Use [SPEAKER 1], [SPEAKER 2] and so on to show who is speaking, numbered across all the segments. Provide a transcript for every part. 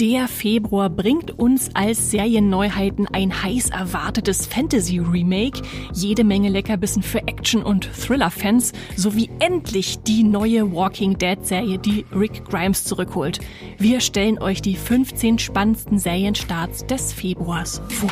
[SPEAKER 1] Der Februar bringt uns als Serienneuheiten ein heiß erwartetes Fantasy-Remake, jede Menge Leckerbissen für Action- und Thriller-Fans sowie endlich die neue Walking Dead-Serie, die Rick Grimes zurückholt. Wir stellen euch die 15 spannendsten Serienstarts des Februars vor.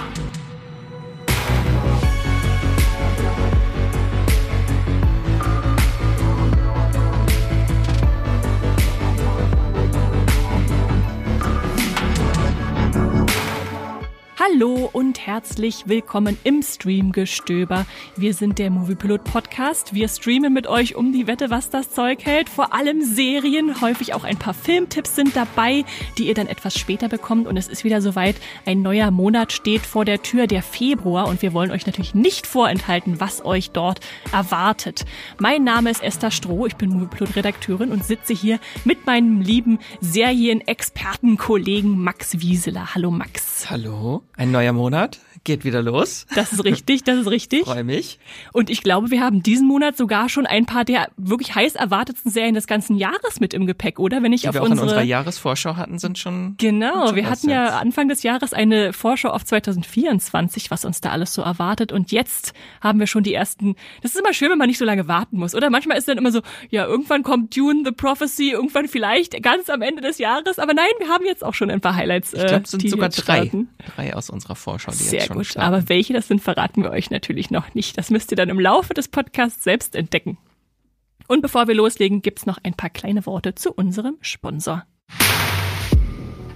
[SPEAKER 1] Hallo und herzlich willkommen im Streamgestöber. Wir sind der Moviepilot Podcast. Wir streamen mit euch um die Wette, was das Zeug hält. Vor allem Serien, häufig auch ein paar Filmtipps sind dabei, die ihr dann etwas später bekommt. Und es ist wieder soweit. Ein neuer Monat steht vor der Tür, der Februar. Und wir wollen euch natürlich nicht vorenthalten, was euch dort erwartet. Mein Name ist Esther Stroh. Ich bin Moviepilot Redakteurin und sitze hier mit meinem lieben Serienexpertenkollegen Max Wieseler. Hallo Max.
[SPEAKER 2] Hallo. Ein neuer Monat geht wieder los.
[SPEAKER 1] Das ist richtig, das ist richtig.
[SPEAKER 2] Freue mich.
[SPEAKER 1] Und ich glaube, wir haben diesen Monat sogar schon ein paar der wirklich heiß erwartetsten Serien des ganzen Jahres mit im Gepäck, oder? Wenn ich
[SPEAKER 2] Die
[SPEAKER 1] auf
[SPEAKER 2] wir auch
[SPEAKER 1] unsere
[SPEAKER 2] in unserer Jahresvorschau hatten, sind schon.
[SPEAKER 1] Genau,
[SPEAKER 2] schon
[SPEAKER 1] wir hatten ja
[SPEAKER 2] jetzt.
[SPEAKER 1] Anfang des Jahres eine Vorschau auf 2024, was uns da alles so erwartet. Und jetzt haben wir schon die ersten. Das ist immer schön, wenn man nicht so lange warten muss, oder? Manchmal ist dann immer so, ja, irgendwann kommt Dune, The Prophecy, irgendwann vielleicht ganz am Ende des Jahres. Aber nein, wir haben jetzt auch schon ein paar Highlights.
[SPEAKER 2] Ich glaube, es
[SPEAKER 1] äh,
[SPEAKER 2] sind sogar drei.
[SPEAKER 1] starten.
[SPEAKER 2] Drei aus unserer Vorschau, die
[SPEAKER 1] Sehr
[SPEAKER 2] jetzt
[SPEAKER 1] gut.
[SPEAKER 2] starten.
[SPEAKER 1] Aber welche das sind, verraten wir euch natürlich noch nicht. Das müsst ihr dann im Laufe des Podcasts selbst entdecken. Und bevor wir loslegen, gibt's noch ein paar kleine Worte zu unserem Sponsor.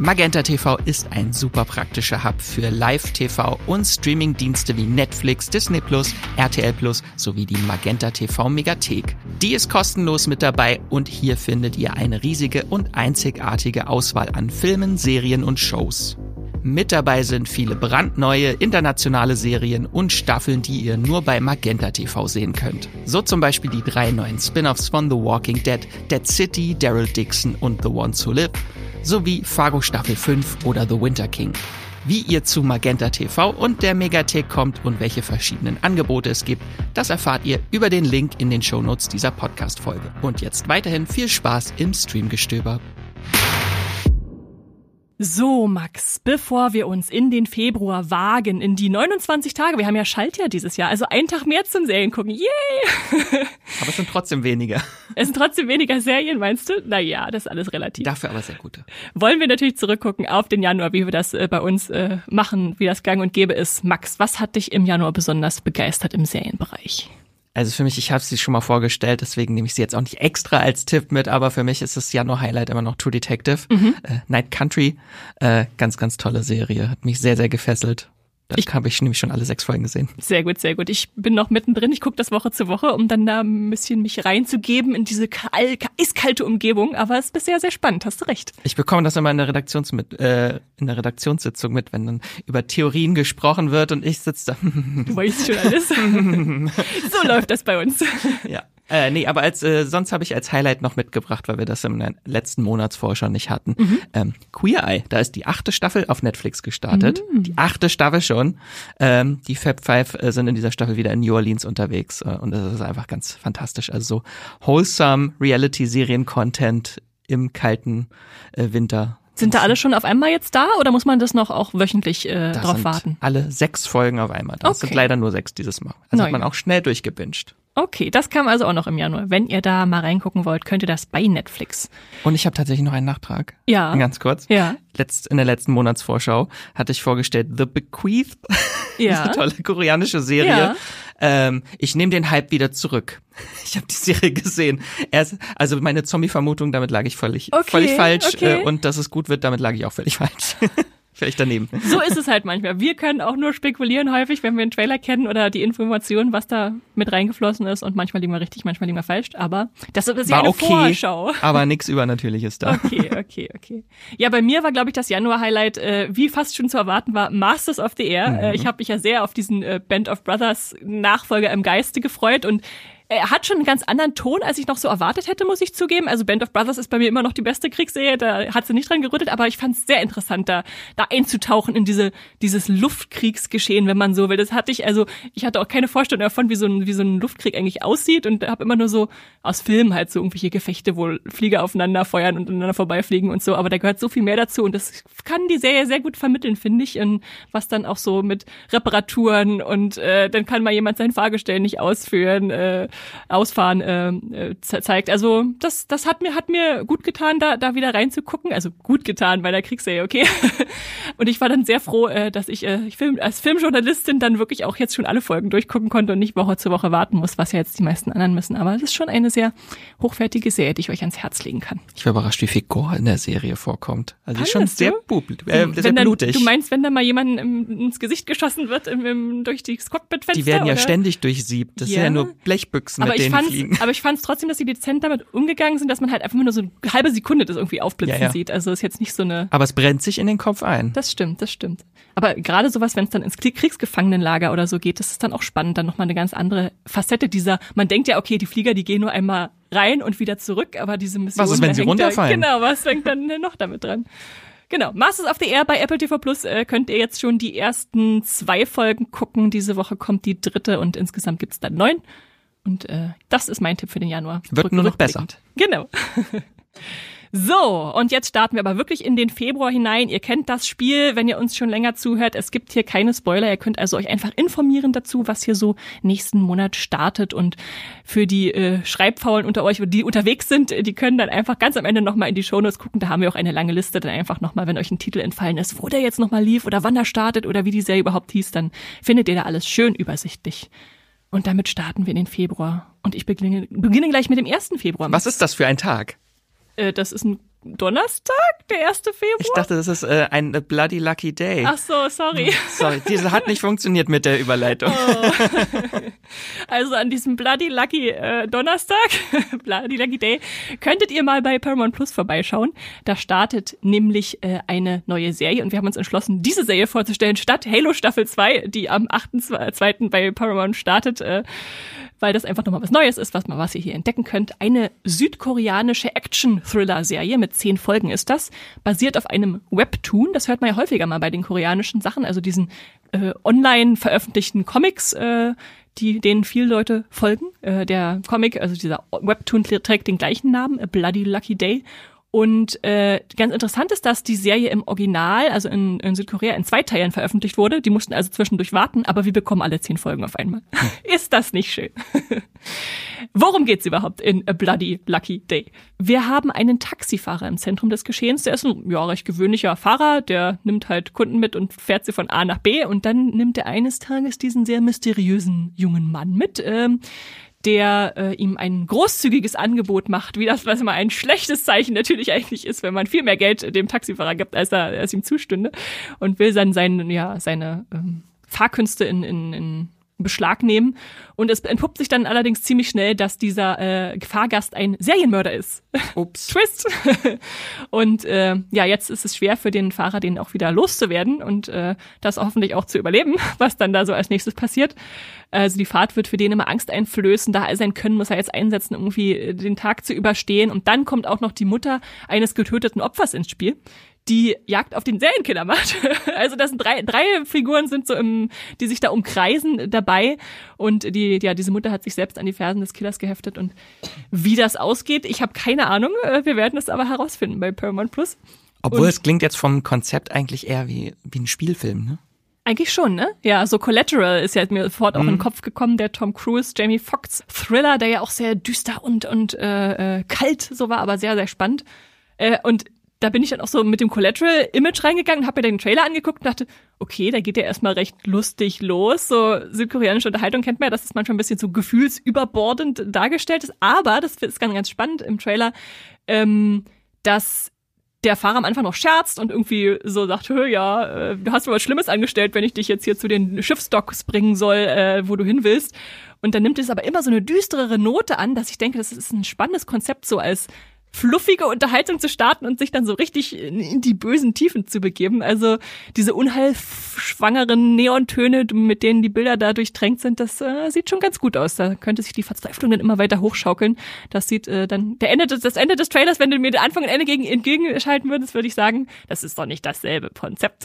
[SPEAKER 2] Magenta TV ist ein super praktischer Hub für Live-TV und Streaming-Dienste wie Netflix, Disney RTL Plus sowie die Magenta TV Megathek. Die ist kostenlos mit dabei und hier findet ihr eine riesige und einzigartige Auswahl an Filmen, Serien und Shows. Mit dabei sind viele brandneue internationale Serien und Staffeln, die ihr nur bei Magenta TV sehen könnt. So zum Beispiel die drei neuen Spin-offs von The Walking Dead, Dead City, Daryl Dixon und The Ones Who Live, sowie Fargo Staffel 5 oder The Winter King. Wie ihr zu Magenta TV und der Megathek kommt und welche verschiedenen Angebote es gibt, das erfahrt ihr über den Link in den Shownotes dieser Podcast-Folge. Und jetzt weiterhin viel Spaß im Streamgestöber.
[SPEAKER 1] So, Max, bevor wir uns in den Februar wagen, in die 29 Tage, wir haben ja Schaltjahr dieses Jahr, also einen Tag mehr zum Serien gucken, yay!
[SPEAKER 2] Aber es sind trotzdem weniger.
[SPEAKER 1] Es sind trotzdem weniger Serien, meinst du? Naja, das ist alles relativ.
[SPEAKER 2] Dafür aber sehr gute.
[SPEAKER 1] Wollen wir natürlich zurückgucken auf den Januar, wie wir das äh, bei uns äh, machen, wie das gang und gäbe ist. Max, was hat dich im Januar besonders begeistert im Serienbereich?
[SPEAKER 2] Also für mich, ich habe sie schon mal vorgestellt, deswegen nehme ich sie jetzt auch nicht extra als Tipp mit, aber für mich ist das Januar-Highlight immer noch True Detective. Äh, Night Country, äh, ganz, ganz tolle Serie, hat mich sehr, sehr gefesselt. Da
[SPEAKER 1] Ich-
[SPEAKER 2] habe ich nämlich schon alle sechs Folgen gesehen.
[SPEAKER 1] Sehr gut, sehr gut. Ich bin noch mittendrin. Ich gucke das Woche zu Woche, um dann da ein bisschen mich reinzugeben in diese kal eiskalte Umgebung. Aber es ist bisher sehr spannend, hast du recht.
[SPEAKER 2] Ich bekomme das immer in der Redaktions mit, äh, in der Redaktionssitzung mit, wenn dann über Theorien gesprochen wird und ich sitze da.
[SPEAKER 1] Du weißt schon alles. so läuft das bei uns.
[SPEAKER 2] ja. Äh, nee, aber als äh, sonst habe ich als Highlight noch mitgebracht, weil wir das im letzten Monatsvorschau nicht hatten. Ähm, Queer Eye, da ist die achte Staffel auf Netflix gestartet. Die achte Staffel schon. Ähm, die Fab Five äh, sind in dieser Staffel wieder in New Orleans unterwegs äh, und das ist einfach ganz fantastisch. Also so wholesome Reality-Serien-Content im kalten äh, Winter.
[SPEAKER 1] Sind da alle schon auf einmal jetzt da oder muss man das noch auch wöchentlich äh,
[SPEAKER 2] Da
[SPEAKER 1] drauf warten?
[SPEAKER 2] alle sechs Folgen auf einmal. Das
[SPEAKER 1] Okay.
[SPEAKER 2] sind leider nur sechs dieses Mal. Also
[SPEAKER 1] Na
[SPEAKER 2] hat man auch schnell durchgebinged.
[SPEAKER 1] Okay, das kam also auch noch im Januar. Wenn ihr da mal reingucken wollt, könnt ihr das bei Netflix.
[SPEAKER 2] Und ich habe tatsächlich noch einen Nachtrag.
[SPEAKER 1] Ja.
[SPEAKER 2] Ganz kurz.
[SPEAKER 1] Ja.
[SPEAKER 2] Letzt, in der letzten Monatsvorschau hatte ich vorgestellt The Bequeathed.
[SPEAKER 1] Ja.
[SPEAKER 2] Diese tolle koreanische Serie.
[SPEAKER 1] Ja.
[SPEAKER 2] Ähm, ich nehme den Hype wieder zurück. Ich habe die Serie gesehen. Erst, also meine Zombie-Vermutung, damit lag ich völlig,
[SPEAKER 1] Okay,
[SPEAKER 2] völlig falsch.
[SPEAKER 1] okay.
[SPEAKER 2] Äh, und dass es gut wird, damit lag ich auch völlig falsch. Vielleicht daneben.
[SPEAKER 1] So ist es halt manchmal. Wir können auch nur spekulieren häufig, wenn wir einen Trailer kennen oder die Informationen, was da mit reingeflossen ist. Und manchmal liegen wir richtig, manchmal liegen wir falsch. Aber das ist ja eine
[SPEAKER 2] okay,
[SPEAKER 1] Vorschau.
[SPEAKER 2] aber nichts Übernatürliches da.
[SPEAKER 1] Okay, okay, okay. Ja, bei mir war, glaube ich, das Januar-Highlight, äh, wie fast schon zu erwarten war, Masters of the Air. Äh, ich habe mich ja sehr auf diesen äh, Band of Brothers Nachfolger im Geiste gefreut und er hat schon einen ganz anderen Ton, als ich noch so erwartet hätte, muss ich zugeben. Also Band of Brothers ist bei mir immer noch die beste Kriegsserie, da hat sie nicht dran gerüttelt, aber ich fand es sehr interessant, da, da einzutauchen in diese, dieses Luftkriegsgeschehen, wenn man so will. Das hatte ich, also ich hatte auch keine Vorstellung davon, wie so ein, wie so ein Luftkrieg eigentlich aussieht und habe immer nur so aus Filmen halt so irgendwelche Gefechte, wo Flieger aufeinander feuern und aneinander vorbeifliegen und so, aber da gehört so viel mehr dazu und das kann die Serie sehr gut vermitteln, finde ich, und was dann auch so mit Reparaturen und äh, dann kann mal jemand sein Fahrgestell nicht ausführen, äh, ausfahren äh, ze- zeigt. Also das, das hat mir hat mir gut getan, da da wieder reinzugucken. Also gut getan bei der Kriegsserie, okay. und ich war dann sehr froh, äh, dass ich, äh, ich Film, als Filmjournalistin dann wirklich auch jetzt schon alle Folgen durchgucken konnte und nicht Woche zu Woche warten muss, was ja jetzt die meisten anderen müssen. Aber es ist schon eine sehr hochwertige Serie, die ich euch ans Herz legen kann.
[SPEAKER 2] Ich war überrascht, wie viel Gore in der Serie vorkommt. Also ist schon sehr, bub äh, sehr
[SPEAKER 1] Wenn dann,
[SPEAKER 2] blutig.
[SPEAKER 1] du meinst, wenn da mal jemanden im, ins Gesicht geschossen wird im, im, durch die Cockpitfenster?
[SPEAKER 2] die werden ja
[SPEAKER 1] oder?
[SPEAKER 2] ständig durchsiebt. Das sind
[SPEAKER 1] Ja.
[SPEAKER 2] ja nur Blechbüchsen,
[SPEAKER 1] aber
[SPEAKER 2] mit
[SPEAKER 1] ich
[SPEAKER 2] denen
[SPEAKER 1] fand's,
[SPEAKER 2] fliegen.
[SPEAKER 1] aber ich fand's trotzdem, dass sie dezent damit umgegangen sind, dass man halt einfach nur so eine halbe Sekunde das irgendwie aufblitzen
[SPEAKER 2] Ja, ja.
[SPEAKER 1] sieht. Also ist jetzt nicht so eine.
[SPEAKER 2] Aber es brennt sich in den Kopf ein.
[SPEAKER 1] Das stimmt, das stimmt. Aber gerade sowas, wenn es dann ins Krieg- Kriegsgefangenenlager oder so geht, das ist dann auch spannend, dann nochmal eine ganz andere Facette dieser. Man denkt ja, okay, die Flieger, die gehen nur einmal rein und wieder zurück, aber diese Mission.
[SPEAKER 2] Was ist, wenn sie runterfallen?
[SPEAKER 1] Da, genau, was hängt dann noch damit dran? Genau, Masters of the Air bei Apple TV Plus äh, könnt ihr jetzt schon die ersten zwei Folgen gucken. Diese Woche kommt die dritte und insgesamt gibt's dann neun. Und äh, das ist mein Tipp für den Januar.
[SPEAKER 2] Wird nur noch besser.
[SPEAKER 1] Genau. So, und jetzt starten wir aber wirklich in den Februar hinein. Ihr kennt das Spiel, wenn ihr uns schon länger zuhört. Es gibt hier keine Spoiler. Ihr könnt also euch einfach informieren dazu, was hier so nächsten Monat startet. Und für die äh, Schreibfaulen unter euch, die unterwegs sind, die können dann einfach ganz am Ende nochmal in die Shownotes gucken. Da haben wir auch eine lange Liste. Dann einfach nochmal, wenn euch ein Titel entfallen ist, wo der jetzt nochmal lief oder wann er startet oder wie die Serie überhaupt hieß, dann findet ihr da alles schön übersichtlich. Und damit starten wir in den Februar. Und ich beginne, beginne gleich mit dem 1. Februar.
[SPEAKER 2] Was ist das für ein Tag?
[SPEAKER 1] Äh, das ist ein Donnerstag, der 1. Februar?
[SPEAKER 2] Ich dachte, das ist äh, ein Bloody Lucky Day.
[SPEAKER 1] Ach so, sorry.
[SPEAKER 2] Sorry, diese hat nicht funktioniert mit der Überleitung.
[SPEAKER 1] Oh. Also an diesem Bloody Lucky äh, Donnerstag, Bloody Lucky Day, könntet ihr mal bei Paramount Plus vorbeischauen. Da startet nämlich äh, eine neue Serie und wir haben uns entschlossen, diese Serie vorzustellen, statt Halo Staffel 2, die am 8.2. bei Paramount startet, äh, weil das einfach nochmal was Neues ist, was, was ihr hier entdecken könnt. Eine südkoreanische Action-Thriller-Serie mit zehn Folgen ist das, basiert auf einem Webtoon. Das hört man ja häufiger mal bei den koreanischen Sachen, also diesen äh, online veröffentlichten Comics, äh, die denen viele Leute folgen. Äh, der Comic, also dieser Webtoon trägt den gleichen Namen, A Bloody Lucky Day. Und äh, ganz interessant ist, dass die Serie im Original, also in, in Südkorea, in zwei Teilen veröffentlicht wurde. Die mussten also zwischendurch warten, aber wir bekommen alle zehn Folgen auf einmal. ist das nicht schön? Worum geht's überhaupt in A Bloody Lucky Day? Wir haben einen Taxifahrer im Zentrum des Geschehens. Der ist ein ja, recht gewöhnlicher Fahrer. Der nimmt halt Kunden mit und fährt sie von A nach B. Und dann nimmt er eines Tages diesen sehr mysteriösen jungen Mann mit. Ähm, der äh, ihm ein großzügiges Angebot macht, wie das, was immer ein schlechtes Zeichen natürlich eigentlich ist, wenn man viel mehr Geld dem Taxifahrer gibt, als er als ihm zustünde und will dann sein, ja, seine ähm, Fahrkünste in, in, in Beschlag nehmen. Und es entpuppt sich dann allerdings ziemlich schnell, dass dieser äh, Fahrgast ein Serienmörder ist.
[SPEAKER 2] Ups.
[SPEAKER 1] Twist. und äh, ja, jetzt ist es schwer für den Fahrer, den auch wieder loszuwerden und äh, das hoffentlich auch zu überleben, was dann da so als nächstes passiert. Also die Fahrt wird für den immer Angst einflößen, da all sein Können muss er jetzt einsetzen, irgendwie äh, den Tag zu überstehen. Und dann kommt auch noch die Mutter eines getöteten Opfers ins Spiel die Jagd auf den Serienkiller macht. Also das sind drei, drei Figuren sind so im, die sich da umkreisen dabei und die, ja, diese Mutter hat sich selbst an die Fersen des Killers geheftet und wie das ausgeht, ich habe keine Ahnung. Äh, Wir werden es aber herausfinden bei Paramount Plus.
[SPEAKER 2] Obwohl
[SPEAKER 1] Und-
[SPEAKER 2] es klingt jetzt vom Konzept eigentlich eher wie, wie ein Spielfilm, ne?
[SPEAKER 1] Eigentlich schon, ne? Ja, so Collateral ist ja mir sofort auch in den Kopf gekommen, der Tom Cruise, Jamie Foxx Thriller, der ja auch sehr düster und, und äh, äh, kalt so war, aber sehr, sehr spannend. Äh, und da bin ich dann auch so mit dem Collateral-Image reingegangen habe mir den Trailer angeguckt und dachte, okay, da geht ja erstmal recht lustig los. So südkoreanische Unterhaltung kennt man ja, dass es manchmal ein bisschen so gefühlsüberbordend dargestellt ist. Aber, das ist ganz, ganz spannend im Trailer, ähm, dass der Fahrer am Anfang noch scherzt und irgendwie so sagt, ja, äh, du hast mir was Schlimmes angestellt, wenn ich dich jetzt hier zu den Schiffsdocks bringen soll, äh, wo du hin willst. Und dann nimmt es aber immer so eine düsterere Note an, dass ich denke, das ist ein spannendes Konzept, so als fluffige Unterhaltung zu starten und sich dann so richtig in die bösen Tiefen zu begeben. Also diese unheilschwangeren Neontöne, mit denen die Bilder da durchtränkt sind, das äh, sieht schon ganz gut aus. Da könnte sich die Verzweiflung dann immer weiter hochschaukeln. Das sieht äh, dann der Ende des, das Ende des Trailers, wenn du mir den Anfang und Ende gegen, entgegenschalten würdest, würde ich sagen, das ist doch nicht dasselbe Konzept.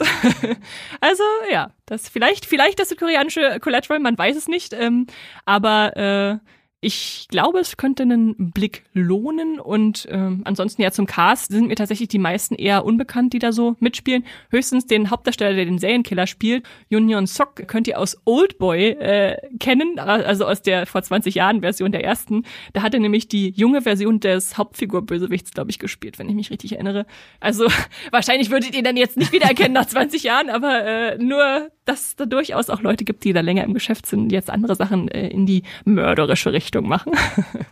[SPEAKER 1] also ja, das vielleicht vielleicht das koreanische Collateral, man weiß es nicht, ähm, aber äh, ich glaube, es könnte einen Blick lohnen und ähm, ansonsten ja zum Cast sind mir tatsächlich die meisten eher unbekannt, die da so mitspielen. Höchstens den Hauptdarsteller, der den Serienkiller spielt, Yun Sok, könnt ihr aus Oldboy äh, kennen, also aus der vor 20 Jahren Version der ersten. Da hat er nämlich die junge Version des Hauptfigur-Bösewichts, glaube ich, gespielt, wenn ich mich richtig erinnere. Also wahrscheinlich würdet ihr dann jetzt nicht wiedererkennen nach 20 Jahren, aber äh, nur, dass es da durchaus auch Leute gibt, die da länger im Geschäft sind, jetzt andere Sachen äh, in die mörderische Richtung Richtung machen.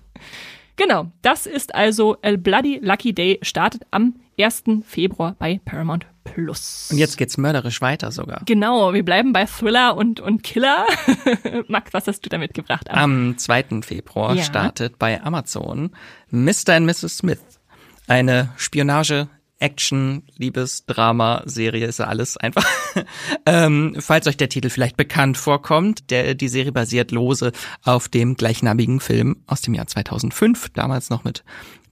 [SPEAKER 1] genau, das ist also El Bloody Lucky Day, startet am 1. Februar bei Paramount Plus.
[SPEAKER 2] Und jetzt geht's mörderisch weiter sogar.
[SPEAKER 1] Genau, wir bleiben bei Thriller und, und Killer. Max, was hast du damit gebracht?
[SPEAKER 2] Am 2. Februar ja. startet bei Amazon Mr. and Mrs. Smith. Eine Spionage Action, Liebes, Drama, Serie ist ja alles einfach. ähm, falls euch der Titel vielleicht bekannt vorkommt, der, die Serie basiert lose auf dem gleichnamigen Film aus dem Jahr 2005, damals noch mit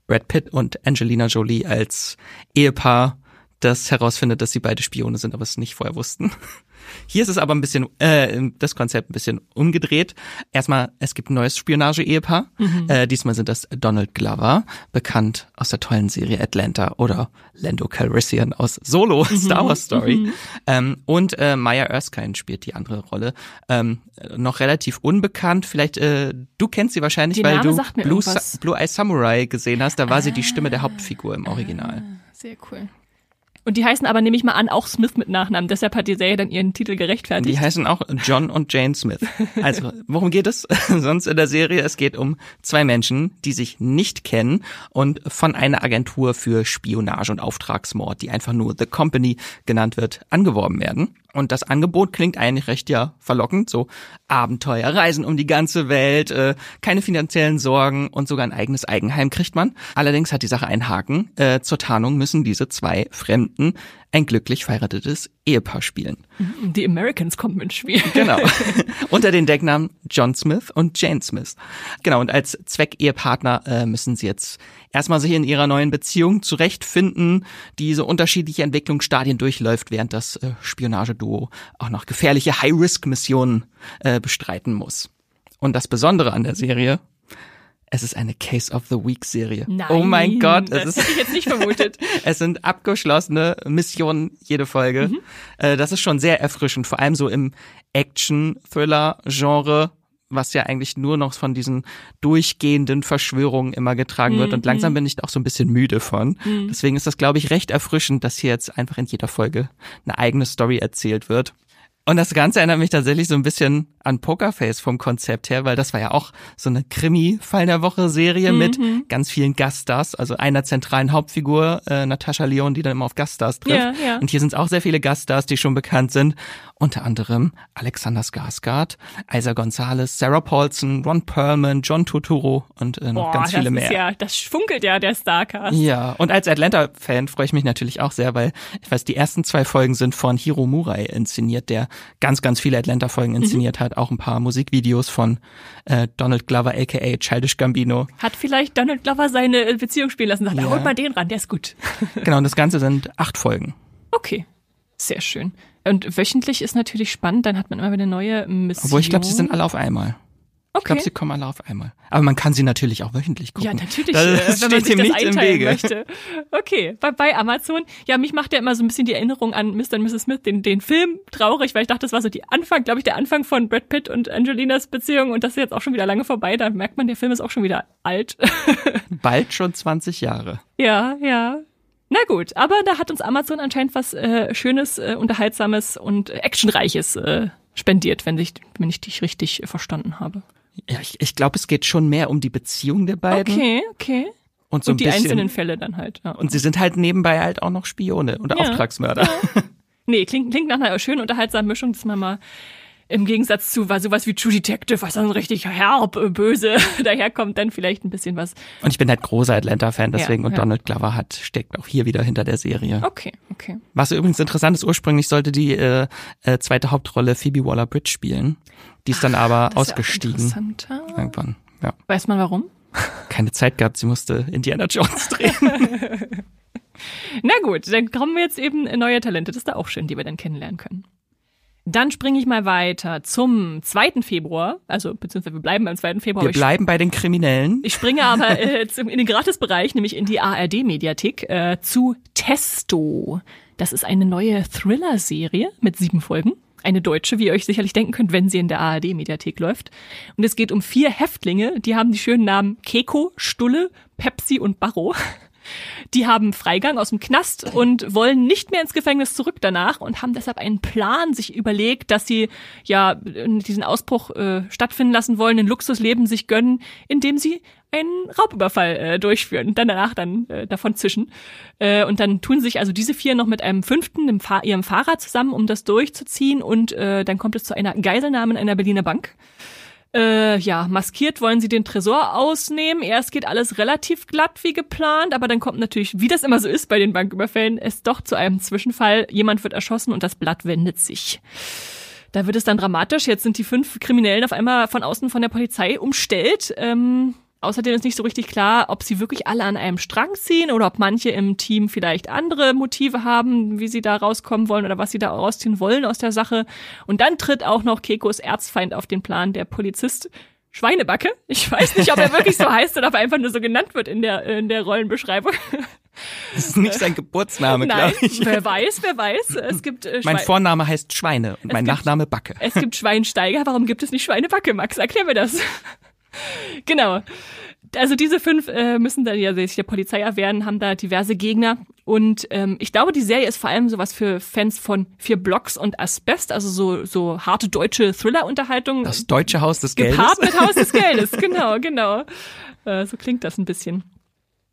[SPEAKER 2] Brad Pitt und Angelina Jolie als Ehepaar, das herausfindet, dass sie beide Spione sind, aber es nicht vorher wussten. Hier ist es aber ein bisschen, äh, das Konzept ein bisschen umgedreht. Erstmal, es gibt ein neues Spionage-Ehepaar. Mhm. Äh, diesmal sind das Donald Glover, bekannt aus der tollen Serie Atlanta oder Lando Calrissian aus Solo, mhm. Star Wars Story. Mhm. Ähm, und äh, Maya Erskine spielt die andere Rolle. Ähm, noch relativ unbekannt. Vielleicht, äh, du kennst sie wahrscheinlich, weil du Blue, Blue Eye Samurai gesehen hast. Da war ah. sie die Stimme der Hauptfigur im Original.
[SPEAKER 1] Ah, sehr cool. Und die heißen aber, nehme ich mal an, auch Smith mit Nachnamen. Deshalb hat die Serie dann ihren Titel gerechtfertigt.
[SPEAKER 2] Die heißen auch John und Jane Smith. Also, worum geht es sonst in der Serie? Es geht um zwei Menschen, die sich nicht kennen und von einer Agentur für Spionage und Auftragsmord, die einfach nur The Company genannt wird, angeworben werden. Und das Angebot klingt eigentlich recht ja verlockend, so Abenteuer, Reisen um die ganze Welt, äh, keine finanziellen Sorgen und sogar ein eigenes Eigenheim kriegt man. Allerdings hat die Sache einen Haken. Äh, zur Tarnung müssen diese zwei Fremden ein glücklich verheiratetes Ehepaar spielen.
[SPEAKER 1] Die Americans kommen ins Spiel.
[SPEAKER 2] Genau. Unter den Decknamen John Smith und Jane Smith. Genau, und als Zweck-Ehepartner äh, müssen sie jetzt erstmal sich in ihrer neuen Beziehung zurechtfinden, die so unterschiedliche Entwicklungsstadien durchläuft, während das äh, Spionageduo auch noch gefährliche High-Risk-Missionen äh, bestreiten muss. Und das Besondere an der Serie, es ist eine Case of the Week Serie.
[SPEAKER 1] Nein,
[SPEAKER 2] oh mein Gott,
[SPEAKER 1] das
[SPEAKER 2] ist,
[SPEAKER 1] hätte ich jetzt nicht vermutet.
[SPEAKER 2] es sind abgeschlossene Missionen jede Folge. Mhm. Äh, das ist schon sehr erfrischend, vor allem so im Action-Thriller-Genre, was ja eigentlich nur noch von diesen durchgehenden Verschwörungen immer getragen mhm. wird. Und langsam mhm. bin ich auch so ein bisschen müde von. Mhm. Deswegen ist das, glaube ich, recht erfrischend, dass hier jetzt einfach in jeder Folge eine eigene Story erzählt wird. Und das Ganze erinnert mich tatsächlich so ein bisschen an Pokerface vom Konzept her, weil das war ja auch so eine Krimi-Fall der Woche-Serie mhm. mit ganz vielen Gaststars, also einer zentralen Hauptfigur, äh, Natascha Leon, die dann immer auf Gaststars trifft. Ja, ja. Und hier sind es auch sehr viele Gaststars, die schon bekannt sind. Unter anderem Alexander Skarsgård, Isa Gonzalez, Sarah Paulson, Ron Perlman, John Turturro und äh, noch Boah, ganz viele
[SPEAKER 1] das
[SPEAKER 2] mehr.
[SPEAKER 1] Ist ja, das funkelt ja der Starcast.
[SPEAKER 2] Ja, und als Atlanta-Fan freue ich mich natürlich auch sehr, weil ich weiß, die ersten zwei Folgen sind von Hiro Murai inszeniert, der ganz, ganz viele Atlanta-Folgen mhm. inszeniert mhm. hat, auch ein paar Musikvideos von äh, Donald Glover, aka Childish Gambino.
[SPEAKER 1] Hat vielleicht Donald Glover seine Beziehung spielen lassen, sagt, ja. holt mal den ran, der ist gut.
[SPEAKER 2] genau, und das Ganze sind acht Folgen.
[SPEAKER 1] Okay, sehr schön. Und wöchentlich ist natürlich spannend, dann hat man immer wieder eine neue Mission.
[SPEAKER 2] Obwohl ich glaube, sie sind alle auf einmal. Okay. Ich glaube, sie kommen alle auf einmal. Aber man kann sie natürlich auch wöchentlich gucken.
[SPEAKER 1] Ja, natürlich, das äh, wenn man sich das einteilen möchte. Okay, bei, bei Amazon. Ja, mich macht ja immer so ein bisschen die Erinnerung an Mr. und Mrs. Smith, den, den Film, traurig, weil ich dachte, das war so die Anfang, glaube ich, der Anfang von Brad Pitt und Angelinas Beziehung und das ist jetzt auch schon wieder lange vorbei. Da merkt man, der Film ist auch schon wieder alt.
[SPEAKER 2] Bald schon 20 Jahre.
[SPEAKER 1] Ja, ja. Na gut, aber da hat uns Amazon anscheinend was äh, Schönes, äh, Unterhaltsames und Actionreiches äh, spendiert, wenn ich, wenn ich dich richtig verstanden habe.
[SPEAKER 2] Ja, ich, ich glaube, es geht schon mehr um die Beziehung der beiden.
[SPEAKER 1] Okay, okay.
[SPEAKER 2] Und so
[SPEAKER 1] und die
[SPEAKER 2] bisschen,
[SPEAKER 1] einzelnen Fälle dann halt. Ja.
[SPEAKER 2] Und sie sind halt nebenbei halt auch noch Spione und
[SPEAKER 1] Ja.
[SPEAKER 2] Auftragsmörder.
[SPEAKER 1] Nee, klingt, klingt nach einer schönen unterhaltsamen Mischung, dass man mal im Gegensatz zu was, sowas wie True Detective, was dann richtig herb, äh, böse daherkommt, dann vielleicht ein bisschen was.
[SPEAKER 2] Und ich bin halt großer Atlanta-Fan, deswegen.
[SPEAKER 1] Ja,
[SPEAKER 2] und
[SPEAKER 1] ja.
[SPEAKER 2] Donald Glover hat, steckt auch hier wieder hinter der Serie.
[SPEAKER 1] Okay, okay.
[SPEAKER 2] Was übrigens interessant ist, ursprünglich sollte die äh, äh, zweite Hauptrolle Phoebe Waller-Bridge spielen. Die ist dann aber
[SPEAKER 1] Das ja
[SPEAKER 2] ausgestiegen.
[SPEAKER 1] interessanter.
[SPEAKER 2] Irgendwann, ja.
[SPEAKER 1] Weiß man warum?
[SPEAKER 2] Keine Zeit gehabt, sie musste Indiana Jones drehen.
[SPEAKER 1] Na gut, dann kommen wir jetzt eben neue Talente. Das ist da auch schön, die wir dann kennenlernen können. Dann springe ich mal weiter zum 2. Februar, also beziehungsweise wir bleiben beim 2. Februar.
[SPEAKER 2] Wir bleiben bei den Kriminellen.
[SPEAKER 1] Ich springe aber äh, zum, in den Gratisbereich, nämlich in die ARD-Mediathek, äh, zu Testo. Das ist eine neue Thriller-Serie mit sieben Folgen. Eine deutsche, wie ihr euch sicherlich denken könnt, wenn sie in der ARD-Mediathek läuft. Und es geht um vier Häftlinge, die haben die schönen Namen Keko, Stulle, Pepsi und Barro. Die haben Freigang aus dem Knast und wollen nicht mehr ins Gefängnis zurück danach und haben deshalb einen Plan sich überlegt, dass sie ja diesen Ausbruch äh, stattfinden lassen wollen, ein Luxusleben sich gönnen, indem sie einen Raubüberfall äh, durchführen und dann danach dann äh, davon zischen. Äh, und dann tun sich also diese vier noch mit einem fünften, dem Fahr ihrem Fahrer zusammen, um das durchzuziehen und äh, dann kommt es zu einer Geiselnahme in einer Berliner Bank. Äh, ja, maskiert wollen sie den Tresor ausnehmen. Erst geht alles relativ glatt wie geplant, aber dann kommt natürlich, wie das immer so ist bei den Banküberfällen, es doch zu einem Zwischenfall. Jemand wird erschossen und das Blatt wendet sich. Da wird es dann dramatisch. Jetzt sind die fünf Kriminellen auf einmal von außen von der Polizei umstellt. Ähm, außerdem ist nicht so richtig klar, ob sie wirklich alle an einem Strang ziehen oder ob manche im Team vielleicht andere Motive haben, wie sie da rauskommen wollen oder was sie da rausziehen wollen aus der Sache. Und dann tritt auch noch Kekos Erzfeind auf den Plan, der Polizist Schweinebacke. Ich weiß nicht, ob er wirklich so heißt oder ob er einfach nur so genannt wird in der, in der Rollenbeschreibung.
[SPEAKER 2] Das ist nicht sein Geburtsname,
[SPEAKER 1] Nein,
[SPEAKER 2] glaube ich.
[SPEAKER 1] wer weiß, wer weiß. Es gibt äh,
[SPEAKER 2] Mein Vorname heißt Schweine und mein
[SPEAKER 1] gibt-
[SPEAKER 2] Nachname Backe.
[SPEAKER 1] es gibt Schweinsteiger, warum gibt es nicht Schweinebacke, Max? Erklär mir das. Genau. Also diese fünf äh, müssen dann ja sich der Polizei erwehren, haben da diverse Gegner. Und ähm, ich glaube, die Serie ist vor allem sowas für Fans von vier Blocks und Asbest, also so, so harte deutsche Thriller-Unterhaltung.
[SPEAKER 2] Das deutsche Haus des Geldes.
[SPEAKER 1] Gepaart mit Haus des Geldes, genau, genau. Äh, so klingt das ein bisschen.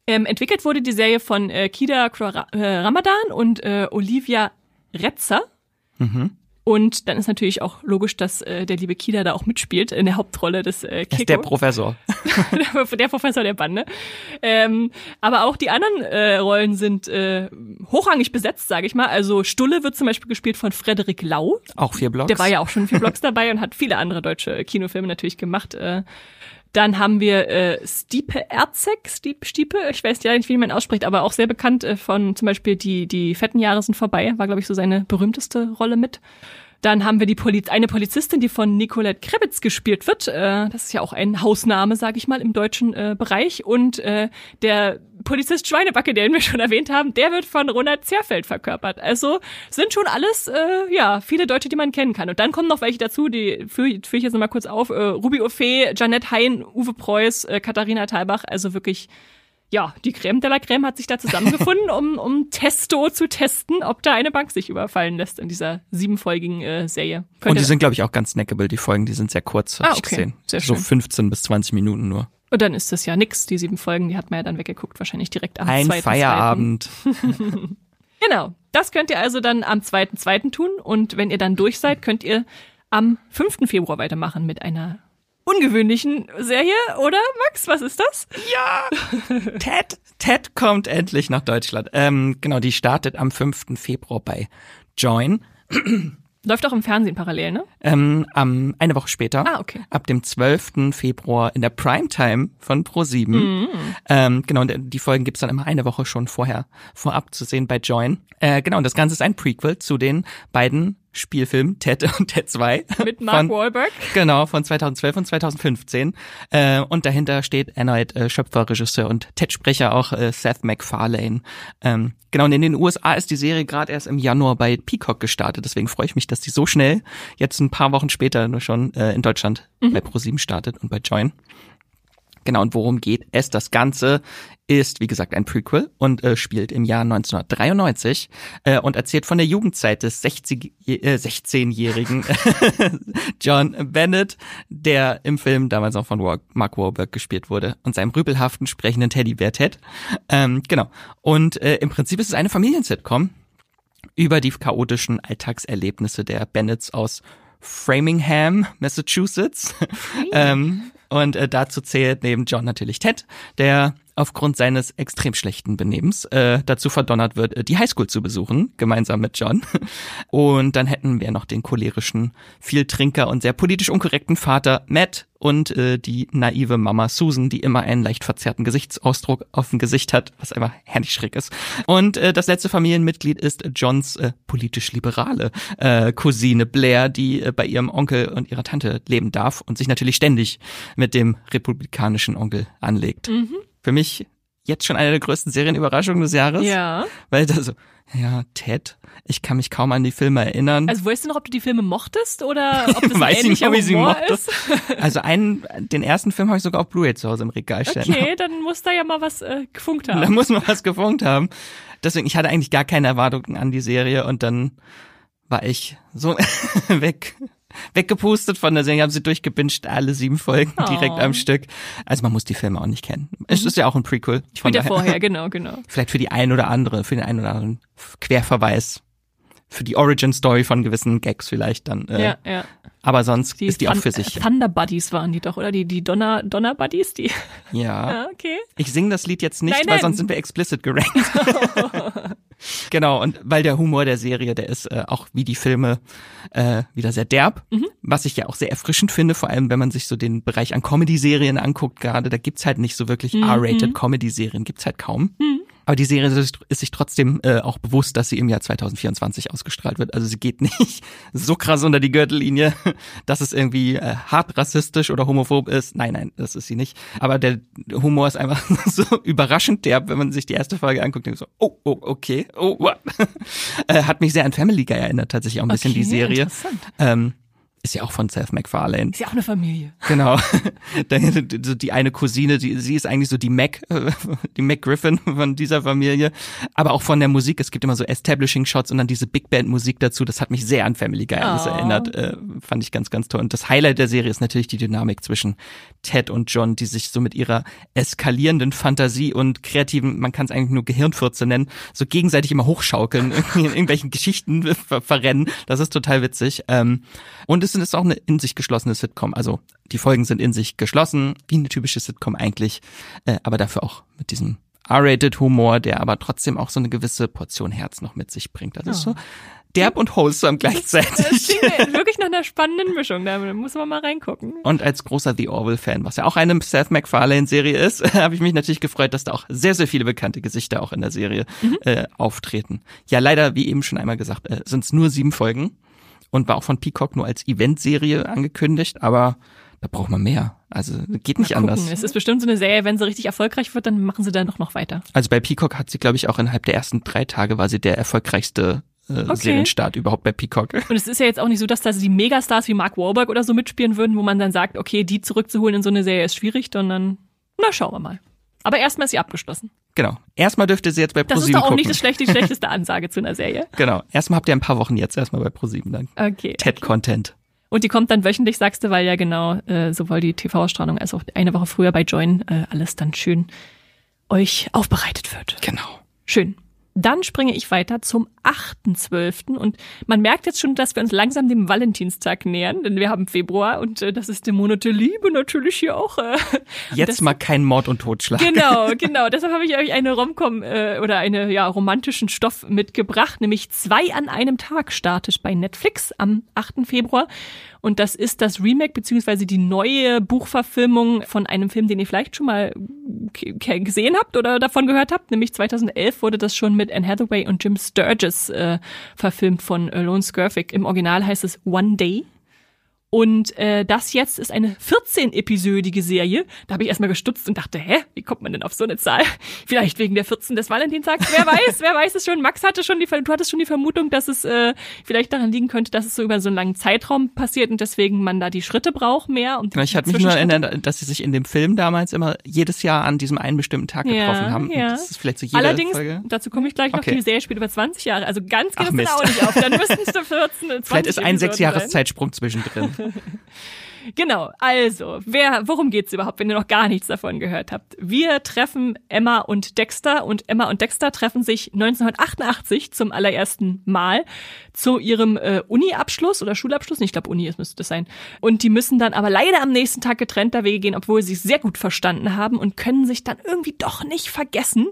[SPEAKER 1] Ähm, entwickelt wurde die Serie von äh, Kida äh, Ramadan und äh, Olivia Retzer.
[SPEAKER 2] Mhm.
[SPEAKER 1] Und dann ist natürlich auch logisch, dass äh, der liebe Kida da auch mitspielt in der Hauptrolle des äh,
[SPEAKER 2] Er ist der Professor.
[SPEAKER 1] der, Professor der Bande. Ähm, aber auch die anderen äh, Rollen sind äh, hochrangig besetzt, sage ich mal. Also Stulle wird zum Beispiel gespielt von Frederik Lau.
[SPEAKER 2] Auch vier Blocks.
[SPEAKER 1] Der war ja auch schon vier Blogs dabei und hat viele andere deutsche Kinofilme natürlich gemacht. Äh, dann haben wir äh, Stiepe Erzek, Stiep, Stiepe, ich weiß ja nicht, wie man ausspricht, aber auch sehr bekannt äh, von zum Beispiel die, die fetten Jahre sind vorbei, war, glaube ich, so seine berühmteste Rolle mit. Dann haben wir die Poliz eine Polizistin, die von Nicolette Krebitz gespielt wird. Äh, das ist ja auch ein Hausname, sage ich mal, im deutschen äh, Bereich. Und äh, der Polizist Schweinebacke, den wir schon erwähnt haben, der wird von Ronald Zerfeld verkörpert. Also sind schon alles, äh, ja, viele Deutsche, die man kennen kann. Und dann kommen noch welche dazu, die führe führ ich jetzt nochmal kurz auf. Äh, Ruby Ophé, Janette Hein, Uwe Preuß, äh, Katharina Thalbach. Also wirklich ja, die Creme de la Creme hat sich da zusammengefunden, um, um Testo zu testen, ob da eine Bank sich überfallen lässt in dieser siebenfolgigen äh, Serie. Könnt
[SPEAKER 2] Und die sind, glaube ich, auch ganz snackable, die Folgen, die sind sehr kurz, hab
[SPEAKER 1] Ah,
[SPEAKER 2] ich
[SPEAKER 1] okay.
[SPEAKER 2] gesehen.
[SPEAKER 1] Sehr
[SPEAKER 2] so
[SPEAKER 1] schön.
[SPEAKER 2] 15 bis 20 Minuten nur.
[SPEAKER 1] Und dann ist das ja nix, die sieben Folgen, die hat man ja dann weggeguckt, wahrscheinlich direkt am
[SPEAKER 2] Ein
[SPEAKER 1] zweiten,
[SPEAKER 2] Feierabend.
[SPEAKER 1] Zweiten. Genau, das könnt ihr also dann am zweiten, zweiten tun und wenn ihr dann durch seid, könnt ihr am 5. Februar weitermachen mit einer ungewöhnlichen Serie, oder Max, was ist das?
[SPEAKER 2] Ja! Ted, Ted kommt endlich nach Deutschland. Ähm, genau, die startet am 5. Februar bei Join.
[SPEAKER 1] Läuft auch im Fernsehen parallel, ne?
[SPEAKER 2] Ähm, am, eine Woche später,
[SPEAKER 1] Ah, okay.
[SPEAKER 2] ab dem 12. Februar in der Primetime von Pro7.
[SPEAKER 1] Mhm.
[SPEAKER 2] Ähm, genau, und die Folgen gibt's dann immer eine Woche schon vorher, vorab zu sehen bei Join. Äh, genau, und das Ganze ist ein Prequel zu den beiden Spielfilmen Ted und Ted 2.
[SPEAKER 1] Mit Mark
[SPEAKER 2] von,
[SPEAKER 1] Wahlberg.
[SPEAKER 2] Genau, von 2012 und 2015. Äh, und dahinter steht erneut äh, Schöpfer, Regisseur und Ted-Sprecher auch äh, Seth MacFarlane. Ähm, genau, und in den USA ist die Serie gerade erst im Januar bei Peacock gestartet. Deswegen freue ich mich, dass die so schnell jetzt ein paar Wochen später nur schon äh, in Deutschland bei ProSieben startet und bei Join. Genau, und worum geht es? Das Ganze ist, wie gesagt, ein Prequel und äh, spielt im Jahr 1993 äh, und erzählt von der Jugendzeit des 60, äh, 16-jährigen John Bennett, der im Film damals auch von Mark Wahlberg gespielt wurde und seinem rübelhaften sprechenden Teddybär Ted. Ähm, genau. Und äh, im Prinzip ist es eine Familiensitcom über die chaotischen Alltagserlebnisse der Bennetts aus Framingham, Massachusetts. ähm, und äh, dazu zählt neben John natürlich Ted, der aufgrund seines extrem schlechten Benehmens äh, dazu verdonnert wird, äh, die Highschool zu besuchen, gemeinsam mit John. Und dann hätten wir noch den cholerischen, Vieltrinker und sehr politisch unkorrekten Vater Matt und äh, die naive Mama Susan, die immer einen leicht verzerrten Gesichtsausdruck auf dem Gesicht hat, was einfach herrlich schräg ist. Und äh, das letzte Familienmitglied ist Johns äh, politisch liberale äh, Cousine Blair, die äh, bei ihrem Onkel und ihrer Tante leben darf und sich natürlich ständig mit dem republikanischen Onkel anlegt. Mhm für mich jetzt schon eine der größten Serienüberraschungen des Jahres.
[SPEAKER 1] Ja.
[SPEAKER 2] Weil da so, ja, Ted, ich kann mich kaum an die Filme erinnern.
[SPEAKER 1] Also weißt du noch, ob du die Filme mochtest oder ob das
[SPEAKER 2] Weiß
[SPEAKER 1] ein
[SPEAKER 2] nicht, ob ich sie
[SPEAKER 1] Humor
[SPEAKER 2] mochte.
[SPEAKER 1] ist?
[SPEAKER 2] Also einen, den ersten Film habe ich sogar auf Blu-ray zu Hause im Regal stehen.
[SPEAKER 1] Okay, dann muss da ja mal was äh, gefunkt
[SPEAKER 2] Da
[SPEAKER 1] haben.
[SPEAKER 2] muss man was gefunkt haben. Deswegen, ich hatte eigentlich gar keine Erwartungen an die Serie und dann war ich so weg, weggepustet von der Serie, haben sie durchgebinged, alle sieben Folgen
[SPEAKER 1] Oh.
[SPEAKER 2] direkt am Stück. Also man muss die Filme auch nicht kennen. Es ist ja auch ein Prequel. Von
[SPEAKER 1] Spielt ja vorher, genau, genau.
[SPEAKER 2] vielleicht für die ein oder andere, für den einen oder anderen Querverweis, für die Origin Story von gewissen Gags vielleicht dann. Äh,
[SPEAKER 1] Ja, ja.
[SPEAKER 2] Aber sonst ist die auch
[SPEAKER 1] Thun-
[SPEAKER 2] für sich.
[SPEAKER 1] Thunder Buddies waren die doch, oder? Die, die Donner, Donner Buddies, die.
[SPEAKER 2] Ja.
[SPEAKER 1] Ja, okay.
[SPEAKER 2] Ich singe das Lied jetzt nicht,
[SPEAKER 1] Nein,
[SPEAKER 2] weil
[SPEAKER 1] nein.
[SPEAKER 2] sonst sind wir explicit gerankt. genau, und weil der Humor der Serie, der ist äh, auch wie die Filme äh, wieder sehr derb,
[SPEAKER 1] Mhm.
[SPEAKER 2] was ich ja auch sehr erfrischend finde, vor allem wenn man sich so den Bereich an Comedy-Serien anguckt gerade, da gibt's halt nicht so wirklich
[SPEAKER 1] Mhm.
[SPEAKER 2] R-rated Comedy-Serien, gibt's halt kaum. Aber die Serie ist sich trotzdem äh, auch bewusst, dass sie im Jahr 2024 ausgestrahlt wird. Also sie geht nicht so krass unter die Gürtellinie, dass es irgendwie äh, hart rassistisch oder homophob ist. Nein, nein, das ist sie nicht. Aber der Humor ist einfach so überraschend derb, wenn man sich die erste Folge anguckt. Denkt so, oh, oh, okay, oh, what? äh, hat mich sehr an Family Guy erinnert, tatsächlich auch ein bisschen
[SPEAKER 1] Okay,
[SPEAKER 2] die Serie.
[SPEAKER 1] interessant.
[SPEAKER 2] Ähm, ist ja auch von Seth MacFarlane.
[SPEAKER 1] Ist ja auch eine Familie.
[SPEAKER 2] Genau. Die eine Cousine, die, sie ist eigentlich so die Mac, die Mac Griffin von dieser Familie. Aber auch von der Musik. Es gibt immer so Establishing Shots und dann diese Big Band Musik dazu. Das hat mich sehr an Family Guy alles
[SPEAKER 1] Oh.
[SPEAKER 2] erinnert. Äh, fand ich ganz, ganz toll. Und das Highlight der Serie ist natürlich die Dynamik zwischen Ted und John, die sich so mit ihrer eskalierenden Fantasie und kreativen, man kann es eigentlich nur Gehirnfurze nennen, so gegenseitig immer hochschaukeln, in irgendwelchen Geschichten ver verrennen. Das ist total witzig. Ähm, und es ist auch eine in sich geschlossene Sitcom. Also die Folgen sind in sich geschlossen, wie eine typische Sitcom eigentlich, äh, aber dafür auch mit diesem R-rated Humor, der aber trotzdem auch so eine gewisse Portion Herz noch mit sich bringt. Also es ist so derb und wholesome
[SPEAKER 1] Das
[SPEAKER 2] gleichzeitig.
[SPEAKER 1] klingt wirklich nach einer spannenden Mischung. Da muss man mal reingucken.
[SPEAKER 2] Und als großer The Orville-Fan, was ja auch eine Seth MacFarlane-Serie ist, habe ich mich natürlich gefreut, dass da auch sehr, sehr viele bekannte Gesichter auch in der Serie äh, auftreten. Ja, leider, wie eben schon einmal gesagt, äh, sind es nur sieben Folgen und war auch von Peacock nur als Eventserie angekündigt, aber da braucht man mehr. Also geht nicht anders.
[SPEAKER 1] Es ist bestimmt so eine Serie, wenn sie richtig erfolgreich wird, dann machen sie da noch, noch weiter.
[SPEAKER 2] Also bei Peacock hat sie, glaube ich, auch innerhalb der ersten drei Tage war sie der erfolgreichste äh, Serienstart überhaupt bei Peacock.
[SPEAKER 1] Und es ist ja jetzt auch nicht so, dass da die Megastars wie Mark Wahlberg oder so mitspielen würden, wo man dann sagt, okay, die zurückzuholen in so eine Serie ist schwierig, sondern na, schauen wir mal. Aber erstmal ist sie abgeschlossen.
[SPEAKER 2] Genau. Erstmal dürfte sie jetzt bei
[SPEAKER 1] Das ist
[SPEAKER 2] ProSieben
[SPEAKER 1] doch auch
[SPEAKER 2] gucken.
[SPEAKER 1] nicht das die schlechteste Ansage zu einer Serie.
[SPEAKER 2] genau. Erstmal habt ihr ein paar Wochen jetzt erstmal bei ProSieben dann.
[SPEAKER 1] Okay.
[SPEAKER 2] TED-Content.
[SPEAKER 1] Und die kommt dann wöchentlich, sagst du, weil ja genau äh, sowohl die TV-Ausstrahlung als auch eine Woche früher bei Join äh, alles dann schön euch aufbereitet wird.
[SPEAKER 2] Genau.
[SPEAKER 1] Schön. Dann springe ich weiter zum 8.12. Und man merkt jetzt schon, dass wir uns langsam dem Valentinstag nähern, denn wir haben Februar und äh, das ist der Monat der Liebe natürlich hier auch. Äh,
[SPEAKER 2] Jetzt
[SPEAKER 1] das-
[SPEAKER 2] mal kein Mord und Totschlag.
[SPEAKER 1] Genau, genau. Deshalb habe ich euch eine Romcom äh, oder eine ja romantischen Stoff mitgebracht, nämlich zwei an einem Tag startet bei Netflix am 8. Februar. Und das ist das Remake beziehungsweise die neue Buchverfilmung von einem Film, den ihr vielleicht schon mal k- gesehen habt oder davon gehört habt. Nämlich 2011 wurde das schon mit Anne Hathaway und Jim Sturgis äh, verfilmt von Lone Skirvik. Im Original heißt es One Day. Und äh, das jetzt ist eine 14-episödige Serie. Da habe ich erstmal gestutzt und dachte, hä, wie kommt man denn auf so eine Zahl? Vielleicht wegen der 14 des Valentinstags. Wer weiß, wer weiß es schon. Max hatte schon die, du hattest schon die Vermutung, dass es äh, vielleicht daran liegen könnte, dass es so über so einen langen Zeitraum passiert und deswegen man da die Schritte braucht mehr. Und
[SPEAKER 2] ich hatte mich nur erinnert, dass sie sich in dem Film damals immer jedes Jahr an diesem einen bestimmten Tag getroffen
[SPEAKER 1] ja,
[SPEAKER 2] haben.
[SPEAKER 1] Ja.
[SPEAKER 2] das ist vielleicht so jede
[SPEAKER 1] Allerdings,
[SPEAKER 2] Folge.
[SPEAKER 1] dazu komme ich gleich noch,
[SPEAKER 2] Okay.
[SPEAKER 1] die Serie spielt über 20 Jahre. Also ganz geht
[SPEAKER 2] Ach,
[SPEAKER 1] es auch nicht auf. Dann müssten es nur 14, 20
[SPEAKER 2] Vielleicht ist ein sechs Jahres
[SPEAKER 1] sein.
[SPEAKER 2] Zeitsprung zwischendrin.
[SPEAKER 1] Genau, also, wer, worum geht's überhaupt, wenn ihr noch gar nichts davon gehört habt? Wir treffen Emma und Dexter und Emma und Dexter treffen sich 1988 zum allerersten Mal zu ihrem äh, Uni-Abschluss oder Schulabschluss, ich glaube Uni ist, müsste das sein. Und die müssen dann aber leider am nächsten Tag getrennter Wege gehen, obwohl sie sich sehr gut verstanden haben und können sich dann irgendwie doch nicht vergessen.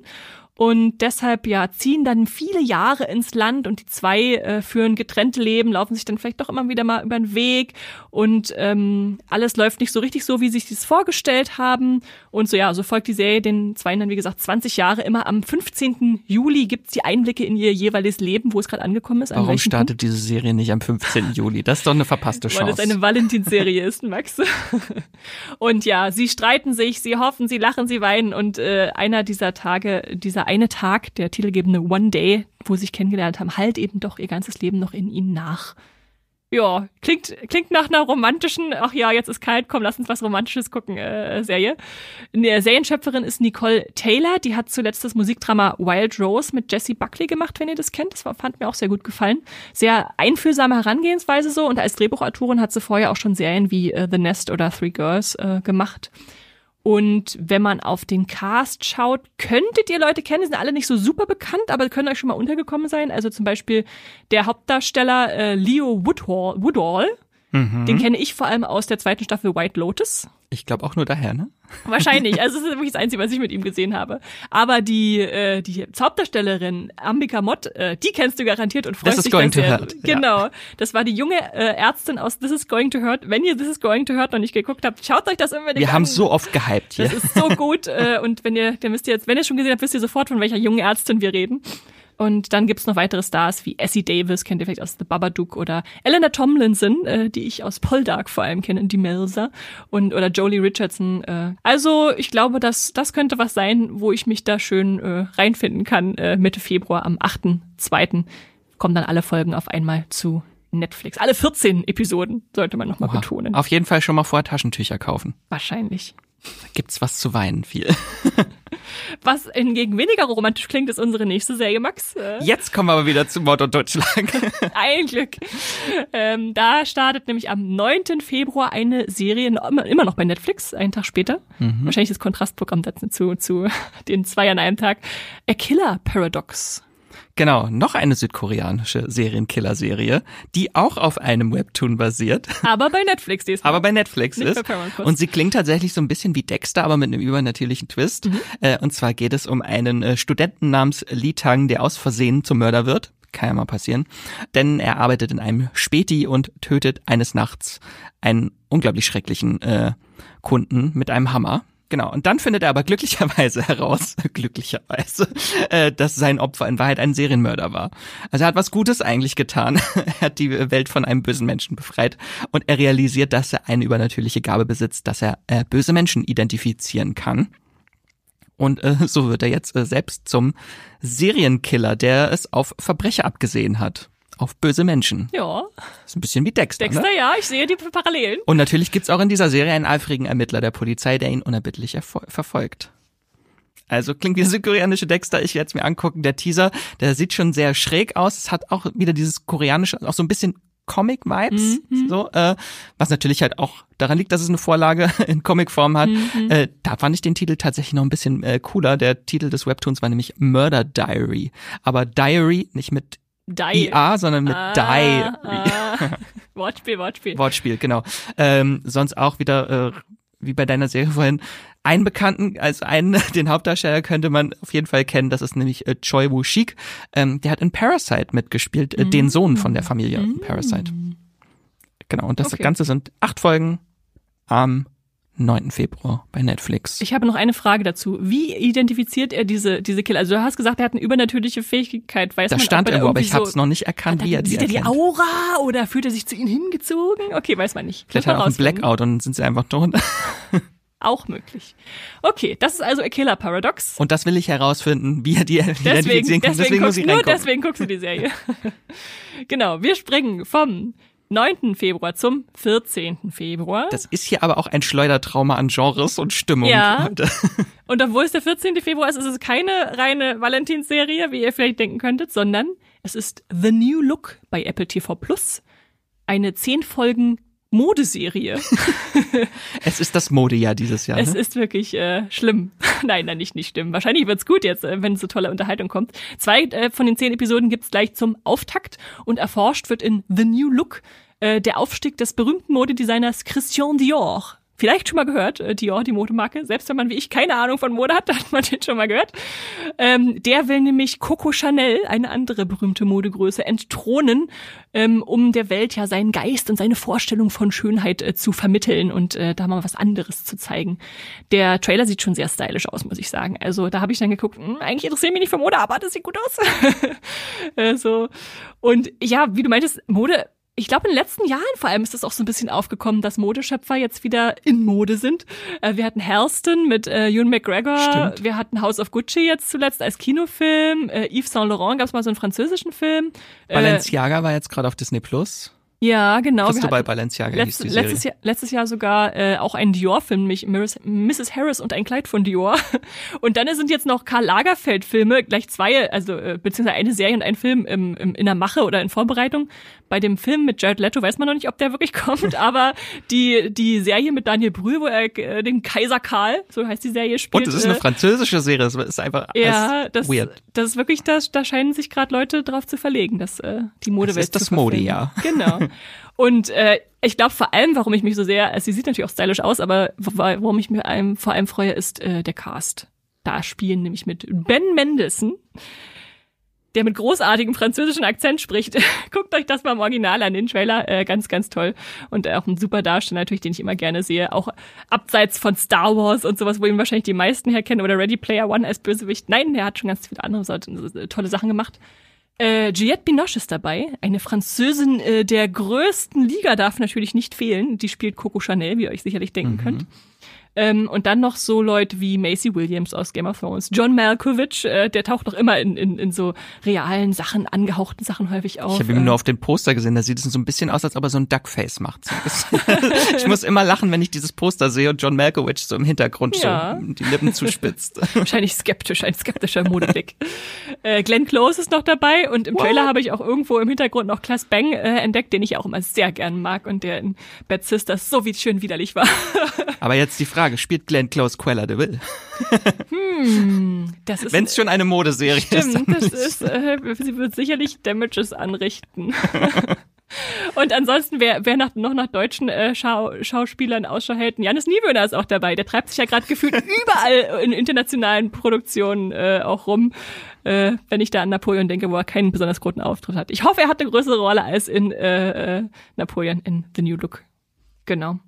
[SPEAKER 1] Und deshalb ja ziehen dann viele Jahre ins Land und die zwei äh, führen getrennte Leben, laufen sich dann vielleicht doch immer wieder mal über den Weg und ähm, alles läuft nicht so richtig so, wie sie sich das vorgestellt haben. Und so ja, so folgt die Serie den zwei dann wie gesagt 20 Jahre. Immer am 15. Juli gibt's die Einblicke in ihr jeweiliges Leben, wo es gerade angekommen ist. an
[SPEAKER 2] Warum
[SPEAKER 1] welchem Punkt.
[SPEAKER 2] startet diese Serie nicht am 15. Juli? Das ist doch eine verpasste
[SPEAKER 1] Weil es
[SPEAKER 2] Chance.
[SPEAKER 1] eine Valentinsserie ist, Max. Und ja, sie streiten sich, sie hoffen, sie lachen, sie weinen und äh, einer dieser Tage, dieser eine Tag, der titelgebende One Day, wo sie sich kennengelernt haben, halt eben doch ihr ganzes Leben noch in ihnen nach. Ja, klingt, klingt nach einer romantischen, ach ja, jetzt ist kalt, komm, lass uns was Romantisches gucken, äh, Serie. Eine Serienschöpferin ist Nicole Taylor, die hat zuletzt das Musikdrama Wild Rose mit Jessie Buckley gemacht, wenn ihr das kennt. Das fand mir auch sehr gut gefallen. Sehr einfühlsame Herangehensweise so und als Drehbuchautorin hat sie vorher auch schon Serien wie äh, The Nest oder Three Girls äh, gemacht. Und wenn man auf den Cast schaut, könntet ihr Leute kennen, die sind alle nicht so super bekannt, aber können euch schon mal untergekommen sein. Also zum Beispiel der Hauptdarsteller äh, Leo Woodhall, Woodall,
[SPEAKER 2] Mhm.
[SPEAKER 1] den kenne ich vor allem aus der zweiten Staffel White Lotus.
[SPEAKER 2] Ich glaube auch nur daher, ne?
[SPEAKER 1] Wahrscheinlich, also es ist wirklich das Einzige, was ich mit ihm gesehen habe. Aber die, äh, die Hauptdarstellerin Ambika Mott, äh, die kennst du garantiert und freust
[SPEAKER 2] This is
[SPEAKER 1] dich
[SPEAKER 2] going
[SPEAKER 1] da
[SPEAKER 2] to
[SPEAKER 1] sehr.
[SPEAKER 2] hurt, ja.
[SPEAKER 1] Genau, das war die junge äh, Ärztin aus This is Going to Hurt. Wenn ihr This is Going to Hurt noch nicht geguckt habt, schaut euch das unbedingt
[SPEAKER 2] Wir
[SPEAKER 1] an.
[SPEAKER 2] haben so oft gehypt hier.
[SPEAKER 1] Das ist so gut äh, und wenn ihr, dann wisst ihr jetzt, wenn ihr schon gesehen habt, wisst ihr sofort, von welcher jungen Ärztin wir reden. Und dann gibt's noch weitere Stars wie Essie Davis, kennt ihr vielleicht aus The Babadook, oder Eleanor Tomlinson, äh, die ich aus Poldark vor allem kenne, die Melser, und oder Jolie Richardson. Äh. Also ich glaube, dass das könnte was sein, wo ich mich da schön äh, reinfinden kann. Äh, Mitte Februar am 8.2. kommen dann alle Folgen auf einmal zu Netflix. Alle 14 Episoden sollte man nochmal betonen.
[SPEAKER 2] Auf jeden Fall schon mal vorher Taschentücher kaufen.
[SPEAKER 1] Wahrscheinlich.
[SPEAKER 2] Da gibt's was zu weinen viel.
[SPEAKER 1] Was hingegen weniger romantisch klingt, ist unsere nächste Serie, Max. Äh,
[SPEAKER 2] Jetzt kommen wir aber wieder zu Mord und Totschlag.
[SPEAKER 1] ein Glück. Ähm, da startet nämlich am 9. Februar eine Serie, immer noch bei Netflix, einen Tag später. Wahrscheinlich das Kontrastprogramm dazu zu, zu den zwei an einem Tag. A Killer Paradox.
[SPEAKER 2] Genau, noch eine südkoreanische Serienkiller-Serie, die auch auf einem Webtoon basiert,
[SPEAKER 1] Aber bei Netflix diesmal.
[SPEAKER 2] aber bei Netflix
[SPEAKER 1] Nicht
[SPEAKER 2] ist.
[SPEAKER 1] bei.
[SPEAKER 2] Und sie klingt tatsächlich so ein bisschen wie Dexter, aber mit einem übernatürlichen Twist.
[SPEAKER 1] Mhm.
[SPEAKER 2] Äh, und zwar geht es um einen äh, Studenten namens Lee Tang, der aus Versehen zum Mörder wird. Kann ja mal passieren. Denn er arbeitet in einem Späti und tötet eines Nachts einen unglaublich schrecklichen äh, Kunden mit einem Hammer. Genau, und dann findet er aber glücklicherweise heraus, glücklicherweise, äh, dass sein Opfer in Wahrheit ein Serienmörder war. Also er hat was Gutes eigentlich getan. er hat die Welt von einem bösen Menschen befreit und er realisiert, dass er eine übernatürliche Gabe besitzt, dass er äh, böse Menschen identifizieren kann. Und äh, so wird er jetzt äh, selbst zum Serienkiller, der es auf Verbrecher abgesehen hat. Auf böse Menschen.
[SPEAKER 1] ja,
[SPEAKER 2] ist ein bisschen wie Dexter.
[SPEAKER 1] Dexter,
[SPEAKER 2] Ne?
[SPEAKER 1] ja, ich sehe die Parallelen.
[SPEAKER 2] Und natürlich gibt's auch in dieser Serie einen eifrigen Ermittler der Polizei, der ihn unerbittlich erfol- verfolgt. Also klingt wie der südkoreanische Dexter, ich werde es mir angucken. Der Teaser, der sieht schon sehr schräg aus. Es hat auch wieder dieses koreanische, auch so ein bisschen Comic-Vibes, so, äh, was natürlich halt auch daran liegt, dass es eine Vorlage in Comicform hat. Äh, da fand ich den Titel tatsächlich noch ein bisschen äh, cooler. Der Titel des Webtoons war nämlich Murder Diary. Aber Diary nicht mit
[SPEAKER 1] Die.
[SPEAKER 2] IA, sondern mit Diary.
[SPEAKER 1] Ah, Wortspiel, Wortspiel.
[SPEAKER 2] Wortspiel, genau. Ähm, sonst auch wieder, äh, wie bei deiner Serie vorhin, einen Bekannten, als einen, den Hauptdarsteller könnte man auf jeden Fall kennen, das ist nämlich äh, Choi Woo-shik. Ähm, der hat in Parasite mitgespielt, äh, den Sohn von der Familie Parasite. Genau, und das
[SPEAKER 1] Okay.
[SPEAKER 2] Ganze sind acht Folgen am 9. Februar bei Netflix.
[SPEAKER 1] Ich habe noch eine Frage dazu. Wie identifiziert er diese, diese Killer? Also du hast gesagt, er hat eine übernatürliche Fähigkeit. Weiß
[SPEAKER 2] da
[SPEAKER 1] man,
[SPEAKER 2] stand
[SPEAKER 1] er
[SPEAKER 2] irgendwo, aber ich
[SPEAKER 1] irgendwie
[SPEAKER 2] habe es noch nicht erkannt,
[SPEAKER 1] so,
[SPEAKER 2] wie er die
[SPEAKER 1] Sieht er die. Aura oder fühlt er sich zu ihnen hingezogen? Okay, weiß man nicht.
[SPEAKER 2] Vielleicht
[SPEAKER 1] Muss
[SPEAKER 2] hat er auch einen. Blackout und dann sind sie einfach tot.
[SPEAKER 1] Auch möglich. Okay, das ist also A Killer Paradox.
[SPEAKER 2] Und das will ich herausfinden, wie er die
[SPEAKER 1] Deswegen,
[SPEAKER 2] identifizieren kann.
[SPEAKER 1] deswegen,
[SPEAKER 2] muss
[SPEAKER 1] guckst,
[SPEAKER 2] ich
[SPEAKER 1] nur deswegen guckst du die Serie. genau, wir springen vom 9. Februar zum 14. Februar.
[SPEAKER 2] Das ist hier aber auch ein Schleudertrauma an Genres und Stimmung.
[SPEAKER 1] Ja.
[SPEAKER 2] heute.
[SPEAKER 1] Und obwohl es der 14. Februar ist, ist es keine reine Valentinsserie, wie ihr vielleicht denken könntet, sondern es ist The New Look bei Apple TV Plus. Eine 10 Folgen Modeserie.
[SPEAKER 2] Es ist das Modejahr dieses Jahr.
[SPEAKER 1] Es
[SPEAKER 2] Ne?
[SPEAKER 1] ist wirklich äh, schlimm. nein, nein, nicht, nicht schlimm. Wahrscheinlich wird's gut jetzt, äh, wenn so tolle Unterhaltung kommt. Zwei äh, von den zehn Episoden gibt's gleich zum Auftakt und erforscht wird in The New Look äh, der Aufstieg des berühmten Modedesigners Christian Dior. Vielleicht schon mal gehört, äh, Dior, die Modemarke. Selbst wenn man wie ich keine Ahnung von Mode hat, hat man den schon mal gehört. Ähm, der will nämlich Coco Chanel, eine andere berühmte Modegröße, entthronen, ähm, um der Welt ja seinen Geist und seine Vorstellung von Schönheit äh, zu vermitteln und äh, da mal was anderes zu zeigen. Der Trailer sieht schon sehr stylisch aus, muss ich sagen. Also da habe ich dann geguckt, hm, eigentlich interessiert mich nicht für Mode, aber das sieht gut aus. äh, so. Und ja, wie du meintest, Mode ich glaube, in den letzten Jahren vor allem ist es auch so ein bisschen aufgekommen, dass Modeschöpfer jetzt wieder in Mode sind. Äh, wir hatten Halston mit äh, Ewan McGregor.
[SPEAKER 2] Stimmt.
[SPEAKER 1] Wir hatten House of Gucci jetzt zuletzt als Kinofilm. Äh, Yves Saint Laurent gab es mal so einen französischen Film. Äh,
[SPEAKER 2] Balenciaga war jetzt gerade auf Disney Plus.
[SPEAKER 1] ja, genau. Wir
[SPEAKER 2] Cristobal
[SPEAKER 1] hatten
[SPEAKER 2] Balenciaga hieß
[SPEAKER 1] letzt,
[SPEAKER 2] die Serie.
[SPEAKER 1] letztes, Jahr, letztes Jahr sogar äh, auch ein Dior-Film, nämlich Mrs. Harris und ein Kleid von Dior. Und dann sind jetzt noch Karl Lagerfeld-Filme, gleich zwei, also äh, beziehungsweise eine Serie und ein Film im, im, in der Mache oder in Vorbereitung. Bei dem Film mit Jared Leto weiß man noch nicht, ob der wirklich kommt, aber die, die Serie mit Daniel Brühl, wo er äh, den Kaiser Karl, so heißt die Serie, spielt.
[SPEAKER 2] Und es ist eine
[SPEAKER 1] äh,
[SPEAKER 2] französische Serie. Das ist einfach
[SPEAKER 1] ja, das,
[SPEAKER 2] weird.
[SPEAKER 1] das ist wirklich, das, da scheinen sich gerade Leute drauf zu verlegen, dass äh, die Modewelt
[SPEAKER 2] Das ist das
[SPEAKER 1] verfilmen.
[SPEAKER 2] Modejahr.
[SPEAKER 1] Genau. Und äh, ich glaube vor allem, warum ich mich so sehr, also sie sieht natürlich auch stylisch aus, aber warum ich mich vor allem freue, ist äh, der Cast. Da spielen nämlich mit Ben Mendelssohn, der mit großartigem französischen Akzent spricht. Guckt euch das mal im Original an, den Trailer. Äh, ganz, ganz toll. Und auch ein super Darsteller natürlich, den ich immer gerne sehe. Auch abseits von Star Wars und sowas, wo ihn wahrscheinlich die meisten herkennen. Oder Ready Player One als Bösewicht. Nein, der hat schon ganz viele andere so tolle Sachen gemacht. Äh, Juliette Binoche ist dabei, eine Französin äh, der größten Liga darf natürlich nicht fehlen. Die spielt Coco Chanel, wie ihr euch sicherlich denken könnt. Ähm, und dann noch so Leute wie Macy Williams aus Game of Thrones, John Malkovich, äh, der taucht noch immer in, in, in so realen Sachen, angehauchten Sachen häufig auf.
[SPEAKER 2] Ich habe ihn
[SPEAKER 1] Äh,
[SPEAKER 2] nur auf den Poster gesehen, da sieht es so ein bisschen aus, als ob er so ein Duckface macht. Ich muss immer lachen, wenn ich dieses Poster sehe und John Malkovich so im Hintergrund
[SPEAKER 1] Ja.
[SPEAKER 2] so die Lippen zuspitzt.
[SPEAKER 1] wahrscheinlich skeptisch, ein skeptischer Modeblick. äh, Glenn Close ist noch dabei und im Trailer habe ich auch irgendwo im Hintergrund noch Klaas Bang äh, entdeckt, den ich auch immer sehr gern mag und der in Bad Sisters so wie schön widerlich war.
[SPEAKER 2] Aber jetzt die Frage, spielt Glenn Close Quella de Vil?
[SPEAKER 1] Das ist
[SPEAKER 2] Wenn es schon eine Modeserie ist.
[SPEAKER 1] Stimmt, das ist, äh, sie wird sicherlich Damages anrichten. Und ansonsten, wer, wer nach, noch nach deutschen äh, Schau, Schauspielern Ausschau hält, Janis Niewöhner ist auch dabei. Der treibt sich ja gerade gefühlt überall in internationalen Produktionen äh, auch rum, äh, wenn ich da an Napoleon denke, wo er keinen besonders großen Auftritt hat. Ich hoffe, er hat eine größere Rolle als in äh, äh, Napoleon in The New Look. Genau.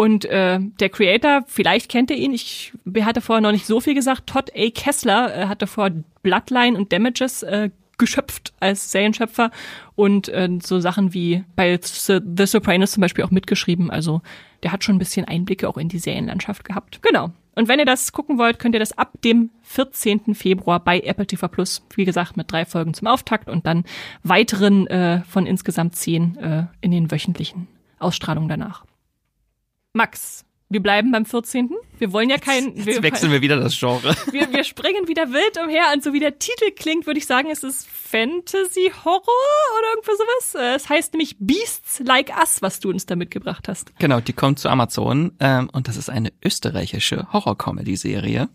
[SPEAKER 1] Und äh, der Creator, vielleicht kennt ihr ihn, ich hatte vorher noch nicht so viel gesagt, Todd A. Kessler äh, hatte vor Bloodline und Damages äh, geschöpft als Serienschöpfer und äh, so Sachen wie bei The The Sopranos zum Beispiel auch mitgeschrieben. Also der hat schon ein bisschen Einblicke auch in die Serienlandschaft gehabt. Genau. Und wenn ihr das gucken wollt, könnt ihr das ab dem 14. Februar bei Apple TV Plus, wie gesagt, mit drei Folgen zum Auftakt und dann weiteren äh, von insgesamt zehn äh, in den wöchentlichen Ausstrahlungen danach. Max, wir bleiben beim 14. Wir wollen ja kein.
[SPEAKER 2] Jetzt
[SPEAKER 1] wir,
[SPEAKER 2] wechseln wir wieder das Genre.
[SPEAKER 1] wir, wir springen wieder wild umher und so wie der Titel klingt, würde ich sagen, es ist Fantasy Horror oder irgendwo sowas. Äh, Es heißt nämlich Beasts Like Us, was du uns da mitgebracht hast.
[SPEAKER 2] Genau, die kommt zu Amazon ähm, und das ist eine österreichische Horror-Comedy-Serie.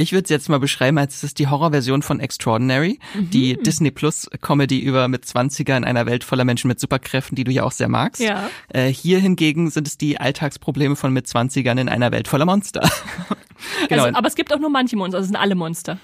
[SPEAKER 2] Ich würde es jetzt mal beschreiben, als es ist die Horrorversion von Extraordinary, die Disney Plus Comedy über mit 20er in einer Welt voller Menschen mit Superkräften, die du ja auch sehr magst.
[SPEAKER 1] Ja.
[SPEAKER 2] Äh, hier hingegen sind es die Alltagsprobleme von mit 20ern in einer Welt voller Monster. genau,
[SPEAKER 1] Also, aber es gibt auch nur manche Monster, also es sind alle Monster.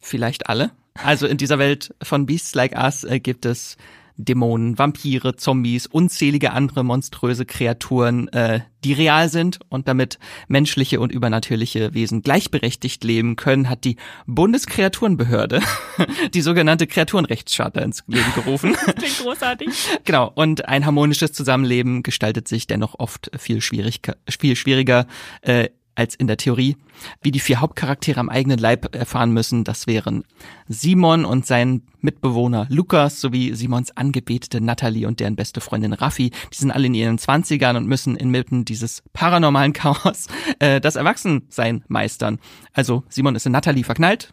[SPEAKER 2] vielleicht alle. Also in dieser Welt von Beasts Like Us äh, gibt es Dämonen, Vampire, Zombies, unzählige andere monströse Kreaturen, äh, die real sind und damit menschliche und übernatürliche Wesen gleichberechtigt leben können, hat die Bundeskreaturenbehörde die sogenannte Kreaturenrechtscharta ins Leben gerufen.
[SPEAKER 1] Das klingt großartig.
[SPEAKER 2] Genau. Und ein harmonisches Zusammenleben gestaltet sich dennoch oft viel, schwierig, viel schwieriger äh, als in der Theorie. Wie die vier Hauptcharaktere am eigenen Leib erfahren müssen, das wären Simon und sein Mitbewohner Lukas sowie Simons angebetete Natalie und deren beste Freundin Raffi. Die sind alle in ihren Zwanzigern und müssen inmitten dieses paranormalen Chaos äh, das Erwachsensein meistern. Also Simon ist in Natalie verknallt,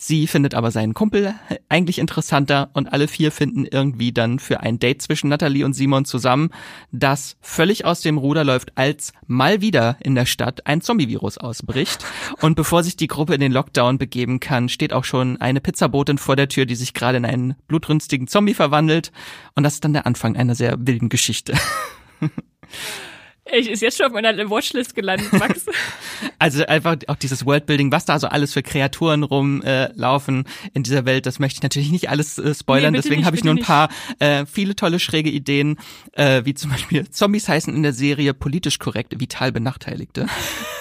[SPEAKER 2] Sie findet aber seinen Kumpel eigentlich interessanter und alle vier finden irgendwie dann für ein Date zwischen Natalie und Simon zusammen, das völlig aus dem Ruder läuft, als mal wieder in der Stadt ein Zombie-Virus ausbricht. Und bevor sich die Gruppe in den Lockdown begeben kann, steht auch schon eine Pizzabotin vor der Tür, die sich gerade in einen blutrünstigen Zombie verwandelt. Und das ist dann der Anfang einer sehr wilden Geschichte.
[SPEAKER 1] Ich ist jetzt schon auf meiner Watchlist gelandet, Max.
[SPEAKER 2] also einfach auch dieses Worldbuilding, was da so alles für Kreaturen rumlaufen äh, in dieser Welt, das möchte ich natürlich nicht alles äh, spoilern, nee, deswegen habe ich nur ein paar äh, viele tolle schräge Ideen, äh, wie zum Beispiel Zombies heißen in der Serie politisch korrekt vital Benachteiligte.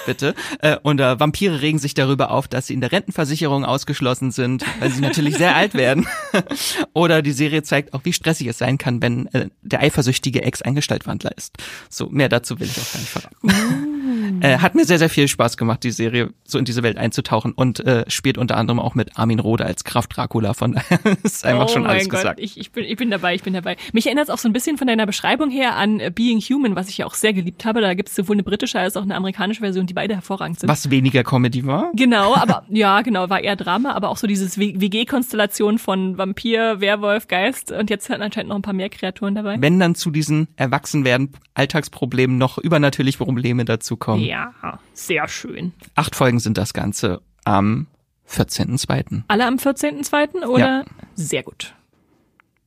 [SPEAKER 2] Bitte. Äh, und äh, Vampire regen sich darüber auf, dass sie in der Rentenversicherung ausgeschlossen sind, weil sie natürlich sehr alt werden. Oder die Serie zeigt auch, wie stressig es sein kann, wenn äh, der eifersüchtige Ex ein Gestaltwandler ist. So, mehr dazu will ich auch gar nicht verraten. Äh, hat mir sehr, sehr viel Spaß gemacht, die Serie so in diese Welt einzutauchen und äh, spielt unter anderem auch mit Armin Rohde als Kraft Dracula. Von daher ist einfach oh schon alles Gott. gesagt.
[SPEAKER 1] Ich, ich, bin, ich bin dabei, ich bin dabei. Mich erinnert es auch so ein bisschen von deiner Beschreibung her an äh, Being Human, was ich ja auch sehr geliebt habe. Da gibt es sowohl eine britische als auch eine amerikanische Version, die beide hervorragend sind.
[SPEAKER 2] Was weniger Comedy war?
[SPEAKER 1] Genau, aber ja, genau, war eher Drama, aber auch so dieses WG-Konstellation von Vampir, Werwolf, Geist und jetzt hat anscheinend noch ein paar mehr Kreaturen dabei.
[SPEAKER 2] Wenn dann zu diesen Erwachsenwerden Alltagsproblemen noch übernatürliche Probleme dazukommen.
[SPEAKER 1] Ja, sehr schön.
[SPEAKER 2] Acht Folgen sind das Ganze am 14.2.
[SPEAKER 1] Alle am 14.2. oder? Ja. Sehr gut.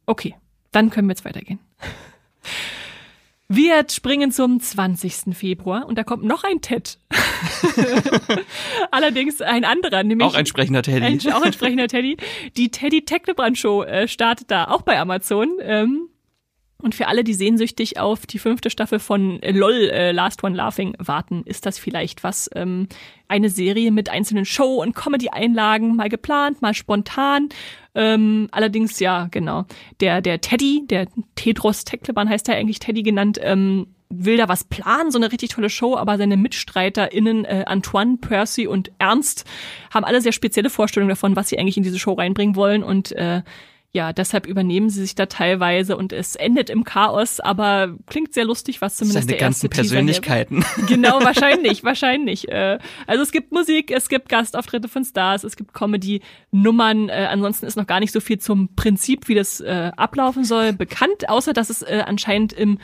[SPEAKER 1] Okay, dann können wir jetzt weitergehen. Wir springen zum 20. Februar und da kommt noch ein Ted. Allerdings ein anderer, nämlich.
[SPEAKER 2] Auch ein sprechender Teddy.
[SPEAKER 1] Ein, auch ein sprechender Teddy. Die Teddy Technobrand Show äh, startet da auch bei Amazon. Ähm, und für alle, die sehnsüchtig auf die fünfte Staffel von äh, LOL, äh, Last One Laughing, warten, ist das vielleicht was. Ähm, eine Serie mit einzelnen Show- und Comedy-Einlagen, mal geplant, mal spontan. Ähm, allerdings, ja, genau. Der, der Teddy, der Tedros Tekleban heißt er eigentlich Teddy genannt, ähm, will da was planen, so eine richtig tolle Show, aber seine MitstreiterInnen äh, Antoine, Percy und Ernst haben alle sehr spezielle Vorstellungen davon, was sie eigentlich in diese Show reinbringen wollen und äh, ja, deshalb übernehmen sie sich da teilweise und es endet im Chaos, aber klingt sehr lustig, was zumindest
[SPEAKER 2] Seine
[SPEAKER 1] der erste
[SPEAKER 2] ganzen Persönlichkeiten.
[SPEAKER 1] Genau, wahrscheinlich, wahrscheinlich. Äh, also es gibt Musik, es gibt Gastauftritte von Stars, es gibt Comedy-Nummern. Äh, ansonsten ist noch gar nicht so viel zum Prinzip, wie das äh, ablaufen soll, bekannt, außer dass es anscheinend im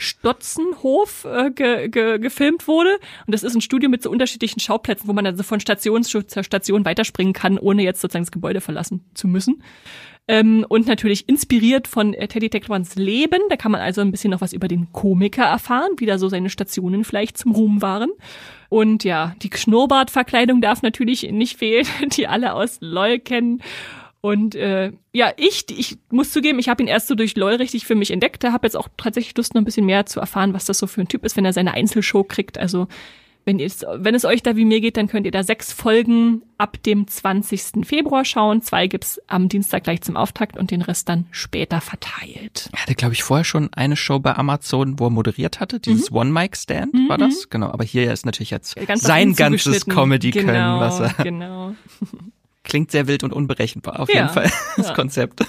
[SPEAKER 1] Stotzenhof äh, ge, ge, gefilmt wurde. Und das ist ein Studio mit so unterschiedlichen Schauplätzen, wo man also von Station zu Station weiterspringen kann, ohne jetzt sozusagen das Gebäude verlassen zu müssen. Ähm, und natürlich inspiriert von äh, Teddy Teckmans Leben. Da kann man also ein bisschen noch was über den Komiker erfahren, wie da so seine Stationen vielleicht zum Ruhm waren. Und ja, die Schnurrbartverkleidung darf natürlich nicht fehlen, die alle aus LOL kennen. Und äh, ja, ich, ich muss zugeben, ich habe ihn erst so durch LOL richtig für mich entdeckt. Da habe jetzt auch tatsächlich Lust, noch ein bisschen mehr zu erfahren, was das so für ein Typ ist, wenn er seine Einzelshow kriegt. Also wenn, wenn es euch da wie mir geht, dann könnt ihr da sechs Folgen ab dem 20. Februar schauen. Zwei gibt's am Dienstag gleich zum Auftakt und den Rest dann später verteilt.
[SPEAKER 2] Er hatte, glaube ich, vorher schon eine Show bei Amazon, wo er moderiert hatte. Dieses mhm. One-Mic-Stand mhm. war das. Genau, aber hier ist natürlich jetzt Ganz sein ganzes Comedy-Können,
[SPEAKER 1] genau,
[SPEAKER 2] was er...
[SPEAKER 1] Genau.
[SPEAKER 2] Klingt sehr wild und unberechenbar, auf ja, jeden Fall, das ja. Konzept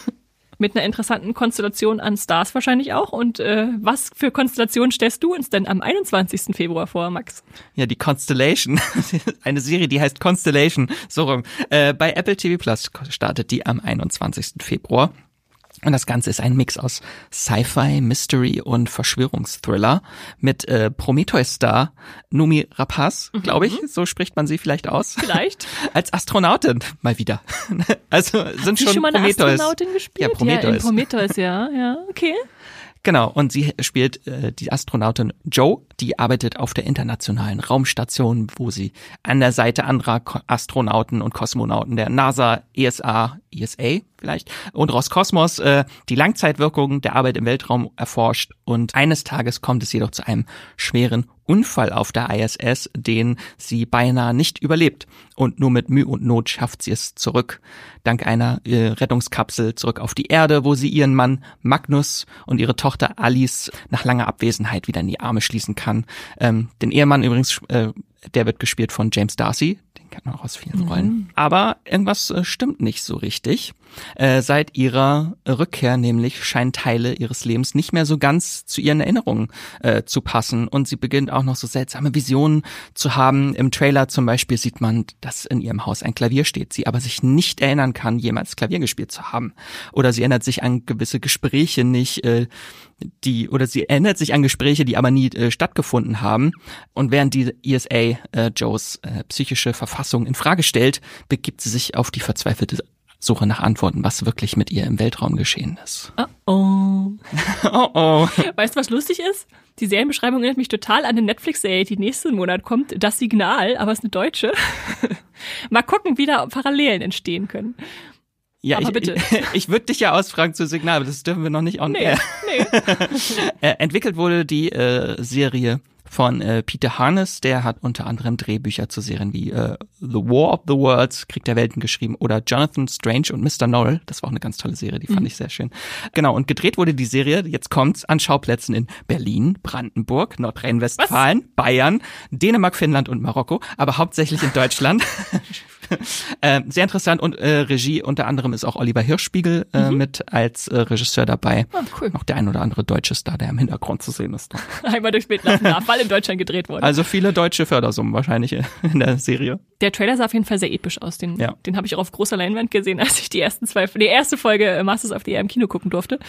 [SPEAKER 1] mit einer interessanten Konstellation an Stars wahrscheinlich auch. Und äh, was für Konstellationen stellst du uns denn am 21. Februar vor, Max?
[SPEAKER 2] Ja, die Constellation. Eine Serie, die heißt Constellation. So rum. Äh, bei Apple TV Plus startet die am 21. Februar. Und das Ganze ist ein Mix aus Sci-Fi, Mystery und Verschwörungsthriller mit äh, Prometheus-Star Numi Rapaz, mhm. glaube ich, so spricht man sie vielleicht aus.
[SPEAKER 1] Vielleicht.
[SPEAKER 2] Als Astronautin, mal wieder. also sind Hat schon,
[SPEAKER 1] schon mal
[SPEAKER 2] eine
[SPEAKER 1] Astronautin gespielt?
[SPEAKER 2] Ja, Prometheus.
[SPEAKER 1] Ja, in Prometheus, ja, ja, okay.
[SPEAKER 2] Genau, und sie spielt äh, die Astronautin Joe, die arbeitet auf der internationalen Raumstation, wo sie an der Seite anderer Astronauten und Kosmonauten der NASA, ESA, ESA vielleicht und Roskosmos äh, die Langzeitwirkungen der Arbeit im Weltraum erforscht und eines Tages kommt es jedoch zu einem schweren Unfall auf der ISS, den sie beinahe nicht überlebt. Und nur mit Mühe und Not schafft sie es zurück. Dank einer äh, Rettungskapsel zurück auf die Erde, wo sie ihren Mann Magnus und ihre Tochter Alice nach langer Abwesenheit wieder in die Arme schließen kann. Ähm, den Ehemann übrigens, äh, der wird gespielt von James Darcy, kennt man auch aus vielen Rollen. Mhm. Aber irgendwas äh, stimmt nicht so richtig. Äh, seit ihrer Rückkehr nämlich scheinen Teile ihres Lebens nicht mehr so ganz zu ihren Erinnerungen äh, zu passen und sie beginnt auch noch so seltsame Visionen zu haben. Im Trailer zum Beispiel sieht man, dass in ihrem Haus ein Klavier steht, sie aber sich nicht erinnern kann, jemals Klavier gespielt zu haben. Oder sie erinnert sich an gewisse Gespräche nicht, die oder sie erinnert sich an Gespräche, die aber nie stattgefunden haben. Und während die ESA Joes psychische Verfassung in Frage stellt, begibt sie sich auf die verzweifelte Suche nach Antworten, was wirklich mit ihr im Weltraum geschehen ist.
[SPEAKER 1] Oh oh. oh oh. Weißt du, was lustig ist? Die Serienbeschreibung erinnert mich total an eine Netflix-Serie, die nächsten Monat kommt. Das Signal, aber es ist eine deutsche. Mal gucken, wie da Parallelen entstehen können.
[SPEAKER 2] Ja, aber ich, bitte. Ich, ich würde dich ja ausfragen zu Signal, aber das dürfen wir noch nicht on nee, Nee. Äh, entwickelt wurde die äh, Serie von äh, Peter Harness, der hat unter anderem Drehbücher zu Serien wie äh, The War of the Worlds, Krieg der Welten geschrieben oder Jonathan Strange und Mr. Norrell. Das war auch eine ganz tolle Serie, die fand mhm. ich sehr schön. Genau, und gedreht wurde die Serie, jetzt kommt's, an Schauplätzen in Berlin, Brandenburg, Nordrhein-Westfalen, Bayern, Dänemark, Finnland und Marokko, aber hauptsächlich in Deutschland. äh, sehr interessant und äh, Regie unter anderem ist auch Oliver Hirschspiegel äh, mhm. mit als äh, Regisseur dabei. Oh, cool. Noch der ein oder andere deutsche Star, der im Hintergrund zu sehen ist.
[SPEAKER 1] Einmal durchs Bild lassen darf, weil in Deutschland gedreht wurde.
[SPEAKER 2] Also viele deutsche Fördersummen wahrscheinlich in der Serie.
[SPEAKER 1] Der Trailer sah auf jeden Fall sehr episch aus. Den, ja. den habe ich auch auf großer Leinwand gesehen, als ich die ersten zwei, die erste Folge äh, Masters of the Air im Kino gucken durfte.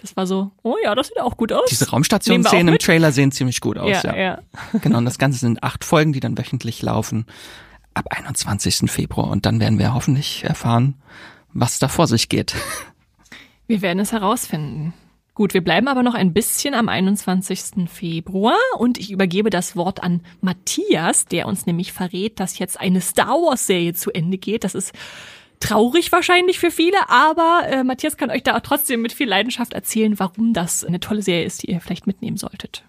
[SPEAKER 1] Das war so, oh ja, das sieht auch gut aus.
[SPEAKER 2] Diese Raumstationsszenen im Trailer sehen ziemlich gut aus. Ja, ja. ja. Genau, und das Ganze sind acht Folgen, die dann wöchentlich laufen ab 21. Februar und dann werden wir hoffentlich erfahren, was da vor sich geht.
[SPEAKER 1] Wir werden es herausfinden. Gut, wir bleiben aber noch ein bisschen am 21. Februar und ich übergebe das Wort an Matthias, der uns nämlich verrät, dass jetzt eine Star Wars Serie zu Ende geht. Das ist traurig wahrscheinlich für viele, aber äh, Matthias kann euch da trotzdem mit viel Leidenschaft erzählen, warum das eine tolle Serie ist, die ihr vielleicht mitnehmen solltet.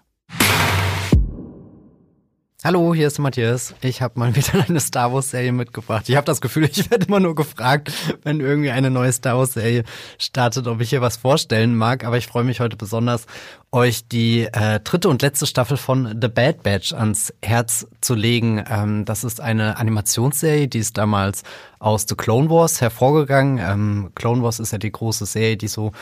[SPEAKER 3] Hallo, hier ist Matthias. Ich habe mal wieder eine Star Wars Serie mitgebracht. Ich habe das Gefühl, ich werde immer nur gefragt, wenn irgendwie eine neue Star Wars Serie startet, ob ich hier was vorstellen mag. Aber ich freue mich heute besonders, euch die äh, dritte und letzte Staffel von The Bad Batch ans Herz zu legen. Ähm, das ist eine Animationsserie, die ist damals aus The Clone Wars hervorgegangen. Ähm, Clone Wars ist ja die große Serie, die so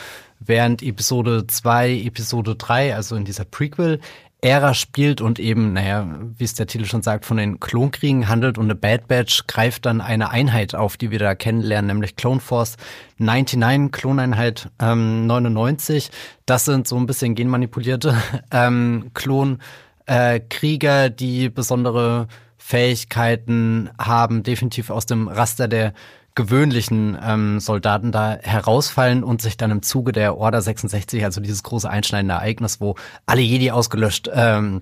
[SPEAKER 3] während Episode 2, Episode 3, also in dieser Prequel Ära spielt und eben, naja, wie es der Titel schon sagt, von den Klonkriegen handelt und eine Bad Batch greift dann eine Einheit auf, die wir da kennenlernen, nämlich Clone Force 99, Kloneinheit ähm, 99. Das sind so ein bisschen genmanipulierte ähm, Klonkrieger, äh, die besondere Fähigkeiten haben, definitiv aus dem Raster der gewöhnlichen ähm, Soldaten da herausfallen und sich dann im Zuge der Order 66, also dieses große einschneidende Ereignis, wo alle Jedi ausgelöscht ähm,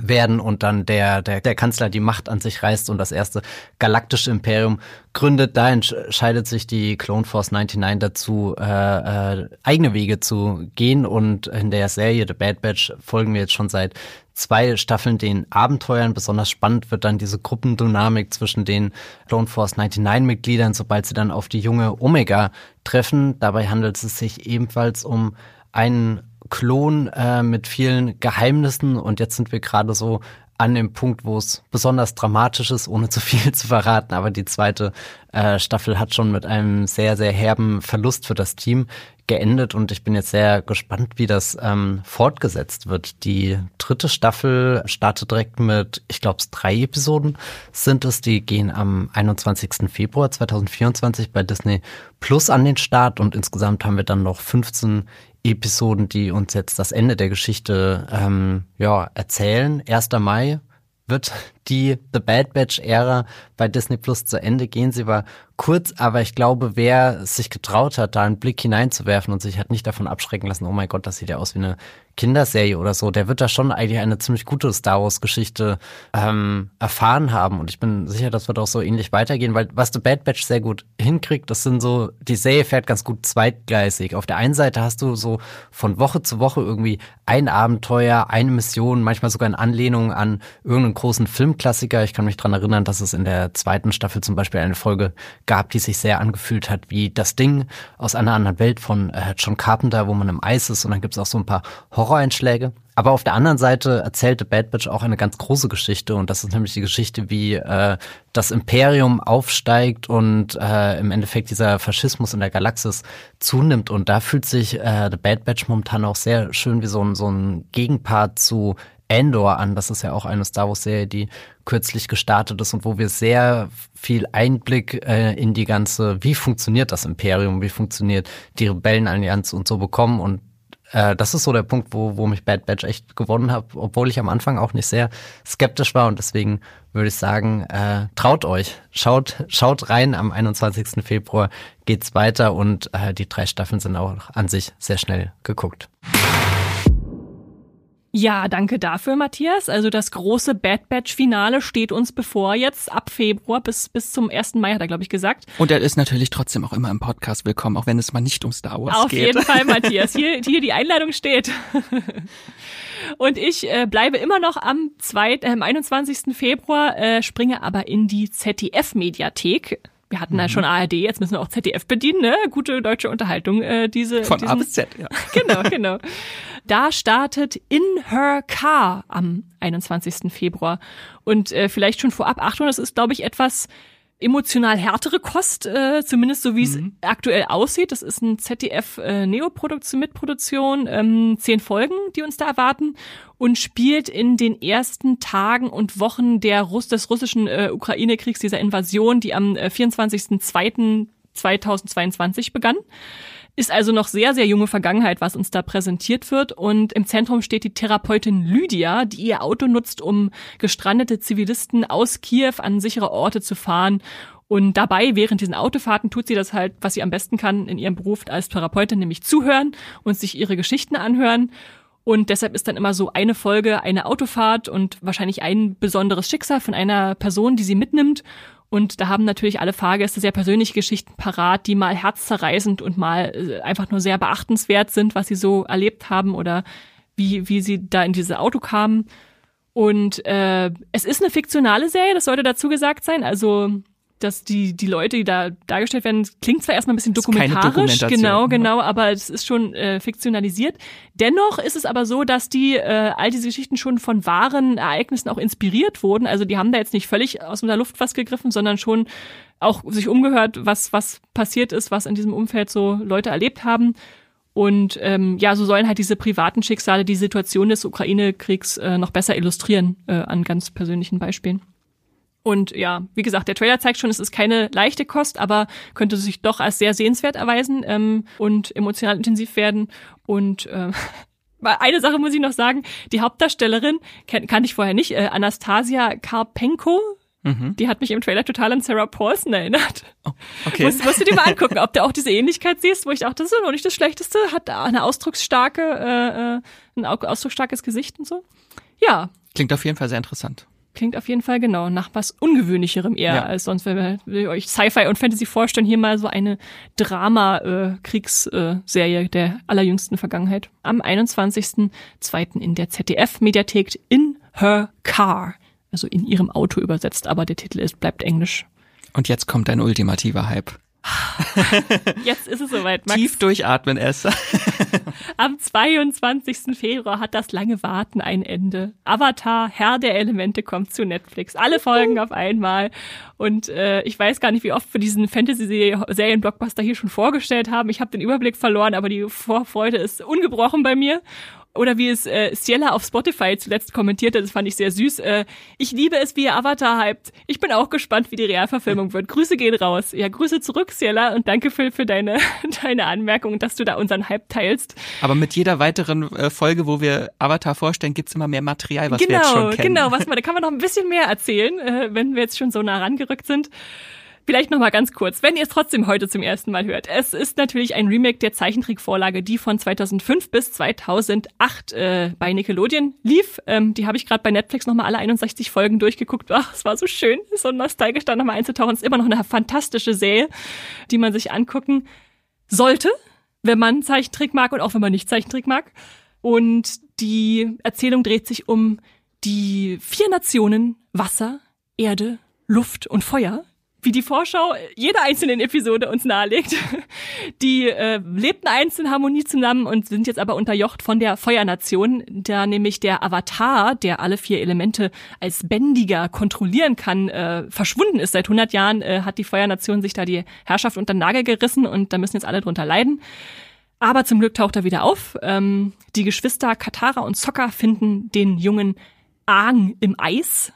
[SPEAKER 3] werden und dann der, der, der Kanzler die Macht an sich reißt und das erste galaktische Imperium gründet. Da entscheidet sich die Clone Force 99 dazu, äh, äh, eigene Wege zu gehen und in der Serie The Bad Batch folgen wir jetzt schon seit zwei Staffeln den Abenteuern. Besonders spannend wird dann diese Gruppendynamik zwischen den Clone Force 99 Mitgliedern, sobald sie dann auf die junge Omega treffen. Dabei handelt es sich ebenfalls um einen Klon äh, mit vielen Geheimnissen und jetzt sind wir gerade so an dem Punkt, wo es besonders dramatisch ist, ohne zu viel zu verraten. Aber die zweite äh, Staffel hat schon mit einem sehr, sehr herben Verlust für das Team geendet und ich bin jetzt sehr gespannt, wie das ähm, fortgesetzt wird. Die dritte Staffel startet direkt mit, ich glaube, drei Episoden sind es. Die gehen am 21. Februar 2024 bei Disney Plus an den Start und insgesamt haben wir dann noch 15 Episoden, die uns jetzt das Ende der Geschichte ähm, ja, erzählen. 1. Mai wird die The Bad Batch-Ära bei Disney Plus zu Ende gehen. Sie war kurz, aber ich glaube, wer sich getraut hat, da einen Blick hineinzuwerfen und sich hat nicht davon abschrecken lassen, oh mein Gott, das sieht ja aus wie eine Kinderserie oder so, der wird da schon eigentlich eine ziemlich gute Star Wars-Geschichte ähm, erfahren haben. Und ich bin sicher, das wird auch so ähnlich weitergehen, weil was The Bad Batch sehr gut hinkriegt, das sind so, die Serie fährt ganz gut zweitgleisig. Auf der einen Seite hast du so von Woche zu Woche irgendwie ein Abenteuer, eine Mission, manchmal sogar in Anlehnung an irgendeinen großen Filmklassiker. Ich kann mich dran erinnern, dass es in der zweiten Staffel zum Beispiel eine Folge gab, die sich sehr angefühlt hat wie das Ding aus einer anderen Welt von äh, John Carpenter, wo man im Eis ist und dann gibt es auch so ein paar Horroreinschläge. Aber auf der anderen Seite erzählte Bad Batch auch eine ganz große Geschichte und das ist nämlich die Geschichte, wie äh, das Imperium aufsteigt und äh, im Endeffekt dieser Faschismus in der Galaxis zunimmt und da fühlt sich äh, The Bad Batch momentan auch sehr schön wie so ein, so ein Gegenpart zu Andor an. Das ist ja auch eine Star Wars-Serie, die kürzlich gestartet ist und wo wir sehr viel Einblick äh, in die ganze, wie funktioniert das Imperium, wie funktioniert die Rebellenallianz und so bekommen. Und äh, das ist so der Punkt, wo, wo mich Bad Batch echt gewonnen hat, obwohl ich am Anfang auch nicht sehr skeptisch war und deswegen würde ich sagen, äh, traut euch, schaut, schaut rein. Am 21. Februar geht's weiter und äh, die drei Staffeln sind auch an sich sehr schnell geguckt.
[SPEAKER 1] Ja, danke dafür, Matthias. Also das große Bad Batch-Finale steht uns bevor jetzt ab Februar bis, bis zum 1. Mai, hat er, glaube ich, gesagt.
[SPEAKER 2] Und er ist natürlich trotzdem auch immer im Podcast willkommen, auch wenn es mal nicht um Star Wars
[SPEAKER 1] Auf
[SPEAKER 2] geht.
[SPEAKER 1] Auf jeden Fall, Matthias. Hier, hier die Einladung steht. Und ich äh, bleibe immer noch am, zwei, äh, am 21. Februar, äh, springe aber in die ZDF-Mediathek. Wir hatten mhm. ja schon ARD, jetzt müssen wir auch ZDF bedienen, ne? Gute deutsche Unterhaltung. Äh, diese,
[SPEAKER 2] Von
[SPEAKER 1] diesen,
[SPEAKER 2] A bis Z, ja.
[SPEAKER 1] Genau, genau. Da startet In Her Car am 21. Februar. Und äh, vielleicht schon vorab, Achtung, das ist, glaube ich, etwas emotional härtere Kost, äh, zumindest so wie es mhm. aktuell aussieht. Das ist ein ZDF äh, Neo-Produktion, Mitproduktion, ähm, zehn Folgen, die uns da erwarten und spielt in den ersten Tagen und Wochen der Russ des russischen äh, Ukraine-Kriegs, dieser Invasion, die am äh, 24.02.2022 begann. Ist also noch sehr, sehr junge Vergangenheit, was uns da präsentiert wird. Und im Zentrum steht die Therapeutin Lydia, die ihr Auto nutzt, um gestrandete Zivilisten aus Kiew an sichere Orte zu fahren. Und dabei, während diesen Autofahrten, tut sie das halt, was sie am besten kann in ihrem Beruf als Therapeutin, nämlich zuhören und sich ihre Geschichten anhören. Und deshalb ist dann immer so eine Folge, eine Autofahrt und wahrscheinlich ein besonderes Schicksal von einer Person, die sie mitnimmt. Und da haben natürlich alle Fahrgäste sehr persönliche Geschichten parat, die mal herzzerreißend und mal äh, einfach nur sehr beachtenswert sind, was sie so erlebt haben oder wie, wie sie da in dieses Auto kamen. Und äh, es ist eine fiktionale Serie, das sollte dazu gesagt sein. Also dass die, die Leute, die da dargestellt werden, klingt zwar erstmal ein bisschen dokumentarisch, genau, genau, aber es ist schon äh, fiktionalisiert. Dennoch ist es aber so, dass die äh, all diese Geschichten schon von wahren Ereignissen auch inspiriert wurden. Also die haben da jetzt nicht völlig aus der Luft was gegriffen, sondern schon auch sich umgehört, was, was passiert ist, was in diesem Umfeld so Leute erlebt haben. Und ähm, ja, so sollen halt diese privaten Schicksale die Situation des Ukraine-Kriegs äh, noch besser illustrieren äh, an ganz persönlichen Beispielen. Und ja, wie gesagt, der Trailer zeigt schon, es ist keine leichte Kost, aber könnte sich doch als sehr sehenswert erweisen ähm, und emotional intensiv werden. Und äh, eine Sache muss ich noch sagen, die Hauptdarstellerin kan kannte ich vorher nicht, äh, Anastasia Karpenko. Mhm. Die hat mich im Trailer total an Sarah Paulson erinnert. Oh, okay. Musst, musst du dir mal angucken, ob du auch diese Ähnlichkeit siehst, wo ich dachte, das ist noch nicht das Schlechteste, hat eine ausdrucksstarke, äh, äh ein ausdrucksstarkes Gesicht und so. Ja.
[SPEAKER 2] Klingt auf jeden Fall sehr interessant.
[SPEAKER 1] Klingt auf jeden Fall genau nach was Ungewöhnlicherem eher ja. als sonst, wenn wir euch Sci-Fi und Fantasy vorstellen. Hier mal so eine Drama-Kriegsserie der allerjüngsten Vergangenheit. Am 21.02. in der ZDF-Mediathek in Her Car. Also in ihrem Auto übersetzt, aber der Titel ist, bleibt Englisch.
[SPEAKER 2] Und jetzt kommt ein ultimativer Hype.
[SPEAKER 1] Jetzt ist es soweit, Max.
[SPEAKER 2] Tief durchatmen, Esther.
[SPEAKER 1] Am 22. Februar hat das lange Warten ein Ende. Avatar, Herr der Elemente, kommt zu Netflix. Alle Folgen auf einmal. Und äh, ich weiß gar nicht, wie oft wir diesen Fantasy-Serien-Blockbuster hier schon vorgestellt haben. Ich habe den Überblick verloren, aber die Vorfreude ist ungebrochen bei mir. Oder wie es äh, Ciela auf Spotify zuletzt kommentierte, das fand ich sehr süß. Äh, ich liebe es, wie ihr Avatar hypt. Ich bin auch gespannt, wie die Realverfilmung wird. Grüße gehen raus. Ja, Grüße zurück, Ciela, und danke Phil für deine, deine Anmerkung, dass du da unseren Hype teilst.
[SPEAKER 2] Aber mit jeder weiteren äh, Folge, wo wir Avatar vorstellen, gibt's immer mehr Material, was
[SPEAKER 1] genau,
[SPEAKER 2] wir jetzt schon kennen.
[SPEAKER 1] Genau, was man, da kann man noch ein bisschen mehr erzählen, äh, wenn wir jetzt schon so nah rangerückt sind. Vielleicht noch mal ganz kurz, wenn ihr es trotzdem heute zum ersten Mal hört. Es ist natürlich ein Remake der Zeichentrickvorlage, die von 2005 bis 2008 äh, bei Nickelodeon lief. Ähm, die habe ich gerade bei Netflix noch mal alle 61 Folgen durchgeguckt. Ach, es war so schön, so nostalgisch da noch mal einzutauchen. Es ist immer noch eine fantastische Serie, die man sich angucken sollte, wenn man Zeichentrick mag und auch wenn man nicht Zeichentrick mag. Und die Erzählung dreht sich um die vier Nationen Wasser, Erde, Luft und Feuer, wie die Vorschau jeder einzelnen Episode uns nahelegt. Die äh, lebten einzeln in Harmonie zusammen und sind jetzt aber unterjocht von der Feuernation, da nämlich der Avatar, der alle vier Elemente als Bändiger kontrollieren kann, äh, verschwunden ist. Seit 100 Jahren äh, hat die Feuernation sich da die Herrschaft unter den Nagel gerissen und da müssen jetzt alle drunter leiden. Aber zum Glück taucht er wieder auf. Ähm, die Geschwister Katara und Sokka finden den jungen Aang im Eis.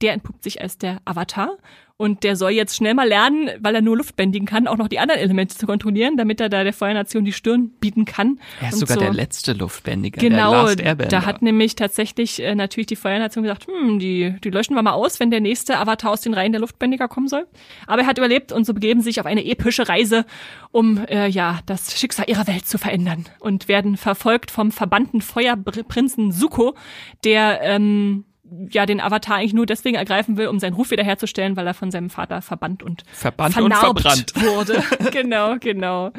[SPEAKER 1] Der entpuppt sich als der Avatar und der soll jetzt schnell mal lernen, weil er nur Luft bändigen kann, auch noch die anderen Elemente zu kontrollieren, damit er da der Feuernation die Stirn bieten kann.
[SPEAKER 2] Er ist
[SPEAKER 1] Und
[SPEAKER 2] sogar
[SPEAKER 1] so.
[SPEAKER 2] der letzte Luftbändiger,
[SPEAKER 1] Genau,
[SPEAKER 2] der Last Airbender.
[SPEAKER 1] da hat nämlich tatsächlich äh, natürlich die Feuernation gesagt, hm, die, die löschen wir mal aus, wenn der nächste Avatar aus den Reihen der Luftbändiger kommen soll. Aber er hat überlebt und so begeben sich auf eine epische Reise, um äh, ja das Schicksal ihrer Welt zu verändern und werden verfolgt vom verbannten Feuerprinzen Suko, der ähm, ja den Avatar eigentlich nur deswegen ergreifen will, um seinen Ruf wiederherzustellen, weil er von seinem Vater verbannt und
[SPEAKER 2] Verbannt und verbrannt.
[SPEAKER 1] wurde. genau, genau.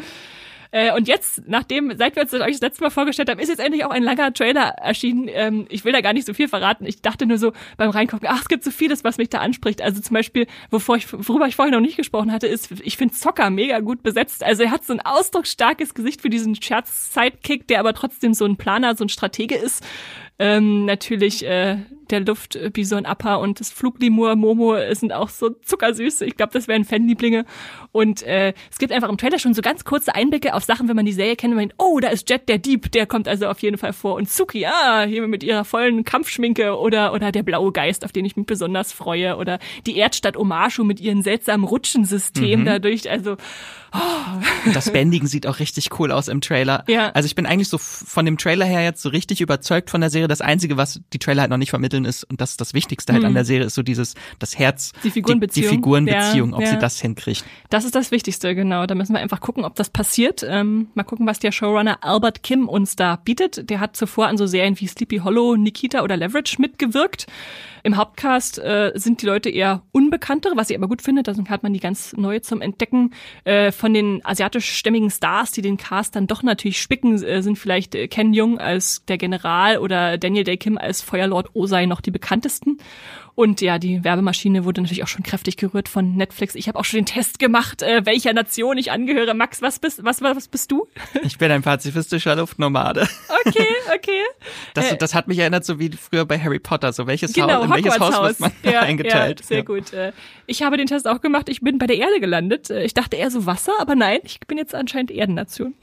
[SPEAKER 1] Äh, und jetzt, nachdem, seit wir uns das euch das letzte Mal vorgestellt haben, ist jetzt endlich auch ein langer Trailer erschienen. Ähm, ich will da gar nicht so viel verraten. Ich dachte nur so beim Reingucken, ach, es gibt so vieles, was mich da anspricht. Also zum Beispiel, wovor ich, worüber ich vorhin noch nicht gesprochen hatte, ist, ich finde Zocker mega gut besetzt. Also er hat so ein ausdrucksstarkes Gesicht für diesen Scherz-Sidekick, der aber trotzdem so ein Planer, so ein Stratege ist. Ähm, natürlich äh, der Luftbison Appa und das Fluglimur Momo sind auch so zuckersüß. Ich glaube, das wären Fanlieblinge. Und äh, es gibt einfach im Trailer schon so ganz kurze Einblicke auf Sachen, wenn man die Serie kennt. Man denkt, oh, da ist Jet der Dieb, der kommt also auf jeden Fall vor. Und Suki, ah, hier mit ihrer vollen Kampfschminke oder oder der blaue Geist, auf den ich mich besonders freue. Oder die Erdstadt Omashu mit ihrem seltsamen Rutschensystem
[SPEAKER 2] Mhm.
[SPEAKER 1] dadurch. Also
[SPEAKER 2] Das Bändigen sieht auch richtig cool aus im Trailer.
[SPEAKER 1] Ja.
[SPEAKER 2] Also ich bin eigentlich so von dem Trailer her jetzt so richtig überzeugt von der Serie. Das Einzige, was die Trailer halt noch nicht vermitteln ist, und das ist das Wichtigste halt an der Serie, ist so dieses, das Herz,
[SPEAKER 1] Mhm. Die Figurenbeziehung.
[SPEAKER 2] die, die Figurenbeziehung,
[SPEAKER 1] Ja,
[SPEAKER 2] ob sie
[SPEAKER 1] ja.
[SPEAKER 2] das hinkriegt.
[SPEAKER 1] Das ist das Wichtigste, genau. Da müssen wir einfach gucken, ob das passiert. Ähm, mal gucken, was der Showrunner Albert Kim uns da bietet. Der hat zuvor an so Serien wie Sleepy Hollow, Nikita oder Leverage mitgewirkt. Im Hauptcast äh, sind die Leute eher unbekanntere, was ich aber gut finde. Da hat man die ganz neu zum Entdecken. Äh, von den asiatischstämmigen Stars, die den Cast dann doch natürlich spicken, äh, sind vielleicht äh, Ken Jung als der General oder Daniel Day Kim als Feuerlord Osei noch die bekanntesten. Und ja, die Werbemaschine wurde natürlich auch schon kräftig gerührt von Netflix. Ich habe auch schon den Test gemacht, äh, welcher Nation ich angehöre. Max, was bist, was, was bist du?
[SPEAKER 2] Ich bin ein pazifistischer Luftnomade.
[SPEAKER 1] Okay, okay.
[SPEAKER 2] Das,
[SPEAKER 1] Äh,
[SPEAKER 2] das hat mich erinnert, so wie früher bei Harry Potter. So welches
[SPEAKER 1] Genau,
[SPEAKER 2] Haus, in welches Haus wird man
[SPEAKER 1] ja,
[SPEAKER 2] eingeteilt?
[SPEAKER 1] Ja, sehr
[SPEAKER 2] Ja.
[SPEAKER 1] gut. Äh, Ich habe den Test auch gemacht. Ich bin bei der Erde gelandet. Äh, Ich dachte eher so Wasser, aber nein, ich bin jetzt anscheinend Erdennation.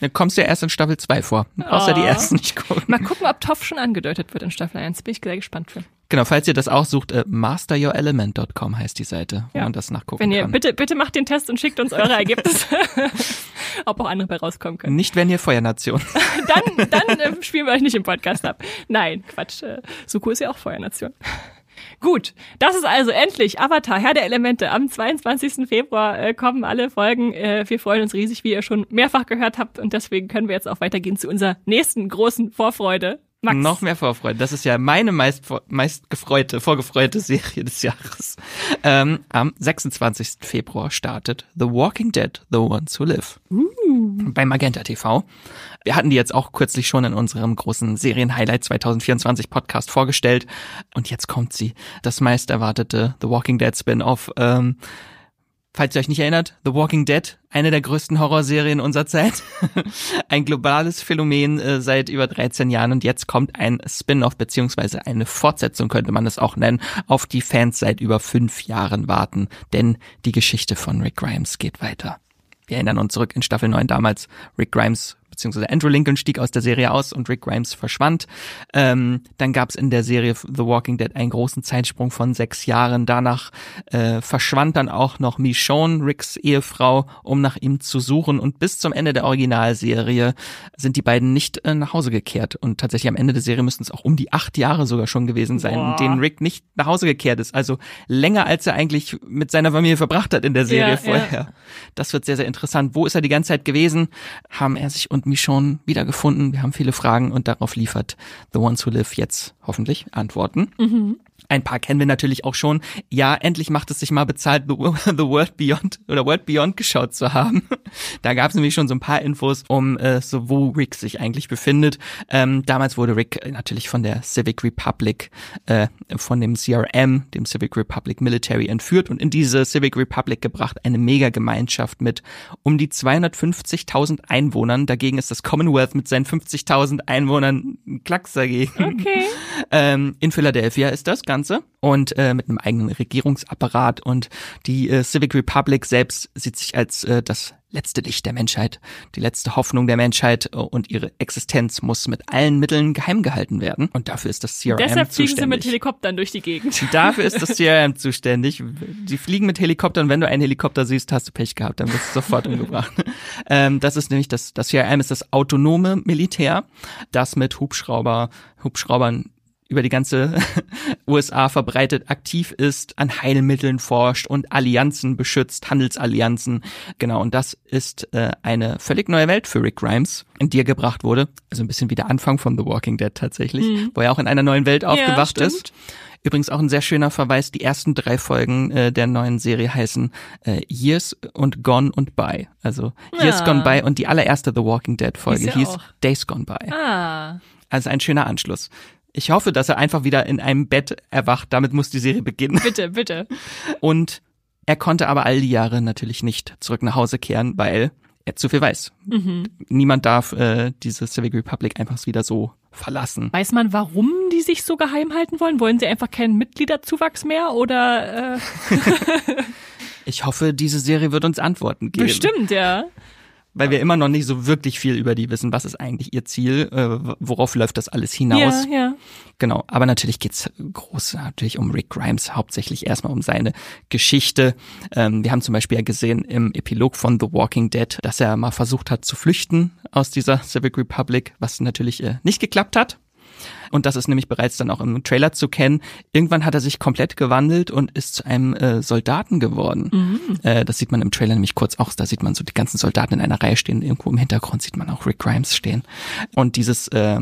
[SPEAKER 2] Da kommst du ja erst in Staffel 2 vor. Außer die
[SPEAKER 1] Oh.
[SPEAKER 2] ersten nicht gucken.
[SPEAKER 1] Mal gucken, ob Toff schon angedeutet wird in Staffel 1. Bin ich sehr gespannt für.
[SPEAKER 2] Genau, falls ihr das auch sucht, äh, masteryourelement.com heißt die Seite, wo
[SPEAKER 1] Ja.
[SPEAKER 2] man das nachgucken
[SPEAKER 1] Wenn ihr,
[SPEAKER 2] kann.
[SPEAKER 1] bitte, bitte macht den Test und schickt uns eure Ergebnisse. ob auch andere bei rauskommen können.
[SPEAKER 2] Nicht, wenn ihr Feuernation.
[SPEAKER 1] Dann, dann äh, spielen wir euch nicht im Podcast ab. Nein, Quatsch. Äh, Suko ist ja auch Feuernation. Gut, das ist also endlich Avatar, Herr der Elemente. Am 22. Februar äh, kommen alle Folgen. Äh, wir freuen uns riesig, wie ihr schon mehrfach gehört habt. Und deswegen können wir jetzt auch weitergehen zu unserer nächsten großen Vorfreude. Max.
[SPEAKER 2] Noch mehr Vorfreude. Das ist ja meine meist, meist gefreute, vorgefreute Serie des Jahres. Ähm, am 26. Februar startet The Walking Dead, The Ones Who Live. Bei Magenta TV. Wir hatten die jetzt auch kürzlich schon in unserem großen Serien-Highlight 2024 Podcast vorgestellt. Und jetzt kommt sie. Das meist erwartete The Walking Dead Spin-off. Ähm, Falls ihr euch nicht erinnert, The Walking Dead, eine der größten Horrorserien unserer Zeit. ein globales Phänomen äh, seit über 13 Jahren und jetzt kommt ein Spin-off beziehungsweise eine Fortsetzung könnte man es auch nennen, auf die Fans seit über fünf Jahren warten, denn die Geschichte von Rick Grimes geht weiter. Wir erinnern uns zurück in Staffel 9 damals, Rick Grimes beziehungsweise Andrew Lincoln stieg aus der Serie aus und Rick Grimes verschwand. Ähm, dann gab es in der Serie The Walking Dead einen großen Zeitsprung von sechs Jahren. Danach äh, verschwand dann auch noch Michonne, Ricks Ehefrau, um nach ihm zu suchen. Und bis zum Ende der Originalserie sind die beiden nicht äh, nach Hause gekehrt. Und tatsächlich am Ende der Serie müssten es auch um die acht Jahre sogar schon gewesen sein,
[SPEAKER 1] Boah.
[SPEAKER 2] in denen Rick nicht nach Hause gekehrt ist. Also länger, als er eigentlich mit seiner Familie verbracht hat in der Serie
[SPEAKER 1] Ja,
[SPEAKER 2] vorher.
[SPEAKER 1] ja.
[SPEAKER 2] Das wird sehr, sehr interessant. Wo ist er die ganze Zeit gewesen? Haben er sich Michonne wiedergefunden? Wir haben viele Fragen und darauf liefert The Ones Who Live jetzt hoffentlich Antworten. Ein paar kennen wir natürlich auch schon. Ja, endlich macht es sich mal bezahlt, The, The World Beyond oder World Beyond geschaut zu haben. Da gab es nämlich schon so ein paar Infos, um äh, so wo Rick sich eigentlich befindet. Ähm, damals wurde Rick natürlich von der Civic Republic, äh, von dem CRM, dem Civic Republic Military, entführt und in diese Civic Republic gebracht, eine Mega-Gemeinschaft mit um die 250.000 Einwohnern. Dagegen ist das Commonwealth mit seinen 50.000 Einwohnern ein Klacks dagegen.
[SPEAKER 1] Okay.
[SPEAKER 2] Ähm, in Philadelphia ist das Ganze und äh, mit einem eigenen Regierungsapparat und die äh, Civic Republic selbst sieht sich als äh, das letzte Licht der Menschheit, die letzte Hoffnung der Menschheit äh, und ihre Existenz muss mit allen Mitteln geheim gehalten werden und dafür ist das CRM
[SPEAKER 1] Deshalb fliegen sie mit. Helikoptern durch die Gegend.
[SPEAKER 2] Dafür ist das CRM zuständig. Die fliegen mit Helikoptern. Wenn du einen Helikopter siehst, hast du Pech gehabt. Dann wirst du sofort umgebracht. Ähm, das ist nämlich das, das CRM ist das autonome Militär, das mit Hubschrauber, Hubschraubern über die ganze USA verbreitet aktiv ist, an Heilmitteln forscht und Allianzen beschützt, Handelsallianzen. Genau, und das ist äh, eine völlig neue Welt für Rick Grimes, in die er gebracht wurde. Also ein bisschen wie der Anfang von The Walking Dead tatsächlich, wo er auch in einer neuen Welt aufgewacht
[SPEAKER 1] stimmt.
[SPEAKER 2] ist. Übrigens auch ein sehr schöner Verweis, die ersten drei Folgen äh, der neuen Serie heißen äh, Years und Gone und By. Also Years
[SPEAKER 1] Ja.
[SPEAKER 2] Gone By und die allererste The Walking Dead Folge
[SPEAKER 1] Hieß ja
[SPEAKER 2] hieß
[SPEAKER 1] auch.
[SPEAKER 2] Days Gone By.
[SPEAKER 1] Ah.
[SPEAKER 2] Also ein schöner Anschluss. Ich hoffe, dass er einfach wieder in einem Bett erwacht. Damit muss die Serie beginnen.
[SPEAKER 1] Bitte, bitte.
[SPEAKER 2] Und er konnte aber all die Jahre natürlich nicht zurück nach Hause kehren, weil er zu viel weiß. Niemand darf äh, diese Civic Republic einfach wieder so verlassen.
[SPEAKER 1] Weiß man, warum die sich so geheim halten wollen? Wollen sie einfach keinen Mitgliederzuwachs mehr oder äh,
[SPEAKER 2] Ich hoffe, diese Serie wird uns Antworten geben.
[SPEAKER 1] bestimmt, ja.
[SPEAKER 2] Weil wir immer noch nicht so wirklich viel über die wissen. Was ist eigentlich ihr Ziel? Äh, worauf läuft das alles hinaus?
[SPEAKER 1] Ja, ja.
[SPEAKER 2] Genau, aber natürlich geht's groß natürlich um Rick Grimes, hauptsächlich erstmal um seine Geschichte. Ähm, wir haben zum Beispiel ja gesehen im Epilog von The Walking Dead, dass er mal versucht hat zu flüchten aus dieser Civic Republic, was natürlich äh, nicht geklappt hat. Und das ist nämlich bereits dann auch im Trailer zu kennen. Irgendwann hat er sich komplett gewandelt und ist zu einem äh, Soldaten geworden. Äh, das sieht man im Trailer nämlich kurz auch. Da sieht man so die ganzen Soldaten in einer Reihe stehen. Irgendwo im Hintergrund sieht man auch Rick Grimes stehen. Und dieses äh,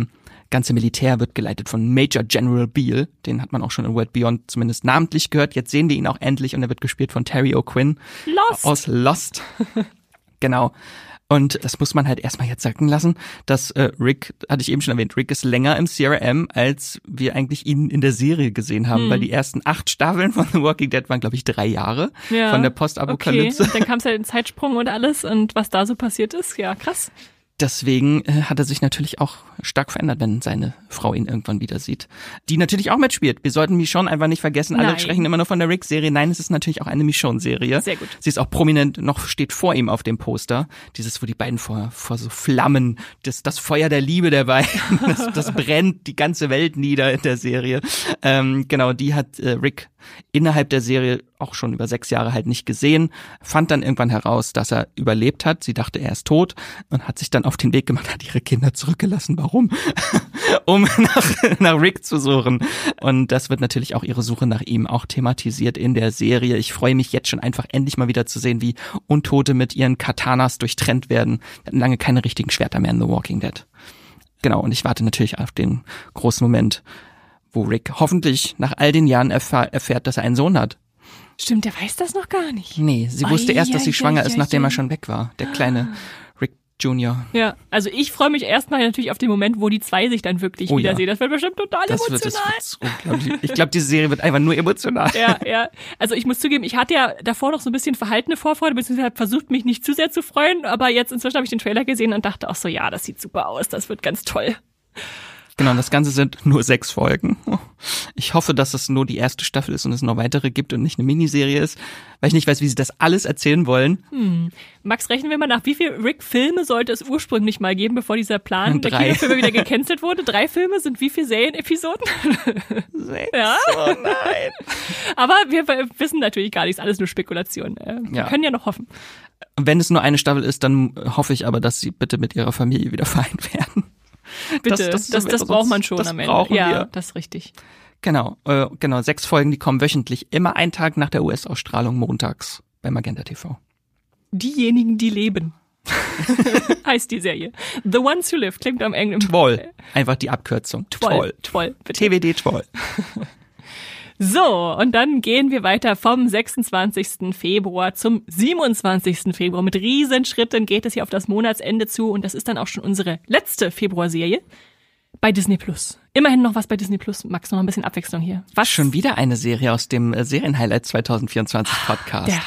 [SPEAKER 2] ganze Militär wird geleitet von Major General Beale. Den hat man auch schon in World Beyond zumindest namentlich gehört. Jetzt sehen wir ihn auch endlich und er wird gespielt von Terry O'Quinn
[SPEAKER 1] Lost.
[SPEAKER 2] aus Lost. genau. Und das muss man halt erstmal jetzt sacken lassen, dass äh, Rick, hatte ich eben schon erwähnt, Rick ist länger im CRM, als wir eigentlich ihn in der Serie gesehen haben, weil die ersten acht Staffeln von The Walking Dead waren, glaube ich, drei Jahre
[SPEAKER 1] Ja.
[SPEAKER 2] von der
[SPEAKER 1] Okay.
[SPEAKER 2] Postapokalypse.
[SPEAKER 1] Und dann kam es ja den Zeitsprung und alles und was da so passiert ist. Ja, krass.
[SPEAKER 2] Deswegen äh, hat er sich natürlich auch stark verändert, wenn seine Frau ihn irgendwann wieder sieht. Die natürlich auch mitspielt. Wir sollten Michonne einfach nicht vergessen. Alle
[SPEAKER 1] Nein.
[SPEAKER 2] sprechen immer nur von der Rick-Serie. Nein, es ist natürlich auch eine Michonne-Serie.
[SPEAKER 1] Sehr gut.
[SPEAKER 2] Sie ist auch prominent, noch steht vor ihm auf dem Poster. Dieses, wo die beiden vor, vor so Flammen, das, das Feuer der Liebe der beiden, das, das brennt die ganze Welt nieder in der Serie. Ähm, genau, die hat äh, Rick innerhalb der Serie auch schon über sechs Jahre halt nicht gesehen, fand dann irgendwann heraus, dass er überlebt hat. Sie dachte, er ist tot und hat sich dann auf den Weg gemacht, hat ihre Kinder zurückgelassen. Warum? um nach, nach Rick zu suchen. Und das wird natürlich auch ihre Suche nach ihm auch thematisiert in der Serie. Ich freue mich jetzt schon einfach endlich mal wieder zu sehen, wie Untote mit ihren Katanas durchtrennt werden. Wir hatten lange keine richtigen Schwerter mehr in The Walking Dead. Genau, und ich warte natürlich auf den großen Moment, wo Rick hoffentlich nach all den Jahren erfahr erfährt, dass er einen Sohn hat.
[SPEAKER 1] Stimmt, der weiß das noch gar nicht.
[SPEAKER 2] Nee, sie wusste
[SPEAKER 1] Ei,
[SPEAKER 2] erst, dass sie
[SPEAKER 1] ei,
[SPEAKER 2] schwanger
[SPEAKER 1] ei,
[SPEAKER 2] ist, nachdem
[SPEAKER 1] ei.
[SPEAKER 2] er schon weg war. Der kleine Rick Junior.
[SPEAKER 1] Ja, also ich freue mich erstmal natürlich auf den Moment, wo die zwei sich dann wirklich
[SPEAKER 2] Oh ja.
[SPEAKER 1] wiedersehen. Das wird bestimmt total
[SPEAKER 2] Das
[SPEAKER 1] emotional.
[SPEAKER 2] das wird so unglaublich. Ich glaube, diese Serie wird einfach nur emotional.
[SPEAKER 1] ja, ja. Also ich muss zugeben, ich hatte ja davor noch so ein bisschen verhaltene Vorfreude, beziehungsweise versucht, mich nicht zu sehr zu freuen, aber jetzt inzwischen habe ich den Trailer gesehen und dachte auch so, ja, das sieht super aus, das wird ganz toll.
[SPEAKER 2] Genau, das Ganze sind nur sechs Folgen. Ich hoffe, dass es nur die erste Staffel ist und es noch weitere gibt und nicht eine Miniserie ist, weil ich nicht weiß, wie sie das alles erzählen wollen.
[SPEAKER 1] Hm. Max, rechnen wir mal nach, wie viele Rick-Filme sollte es ursprünglich mal geben, bevor dieser Plan
[SPEAKER 2] Drei.
[SPEAKER 1] der Kinofilme wieder gecancelt wurde? Drei Filme sind wie viele Serienepisoden?
[SPEAKER 2] Sechs?
[SPEAKER 1] Ja.
[SPEAKER 2] Oh nein.
[SPEAKER 1] Aber wir wissen natürlich gar nichts, alles nur Spekulation. Äh, Wir
[SPEAKER 2] Ja.
[SPEAKER 1] können ja noch hoffen.
[SPEAKER 2] Wenn es nur eine Staffel ist, dann hoffe ich aber, dass sie bitte mit ihrer Familie wieder vereint werden.
[SPEAKER 1] Bitte, das, das,
[SPEAKER 2] wäre
[SPEAKER 1] braucht man schon
[SPEAKER 2] das
[SPEAKER 1] am Ende. ja, das ist richtig.
[SPEAKER 2] Genau, äh, genau, sechs Folgen, die kommen wöchentlich, immer einen Tag nach der US-Ausstrahlung montags bei Magenta TV.
[SPEAKER 1] Diejenigen, die leben. heißt die Serie. The Ones Who Live klingt am Englischen.
[SPEAKER 2] Toll. Einfach die Abkürzung.
[SPEAKER 1] Toll. Toll. Bitte.
[SPEAKER 2] TWD Toll.
[SPEAKER 1] So, und dann gehen wir weiter vom 26. Februar zum 27. Februar. Mit Riesenschritten geht es hier auf das Monatsende zu und das ist dann auch schon unsere letzte Februarserie bei Disney Plus. Immerhin noch was bei Disney Plus. Max, noch ein bisschen Abwechslung hier. Was?
[SPEAKER 2] Schon wieder eine Serie aus dem äh, Serienhighlight 2024 Podcast.
[SPEAKER 1] Ja.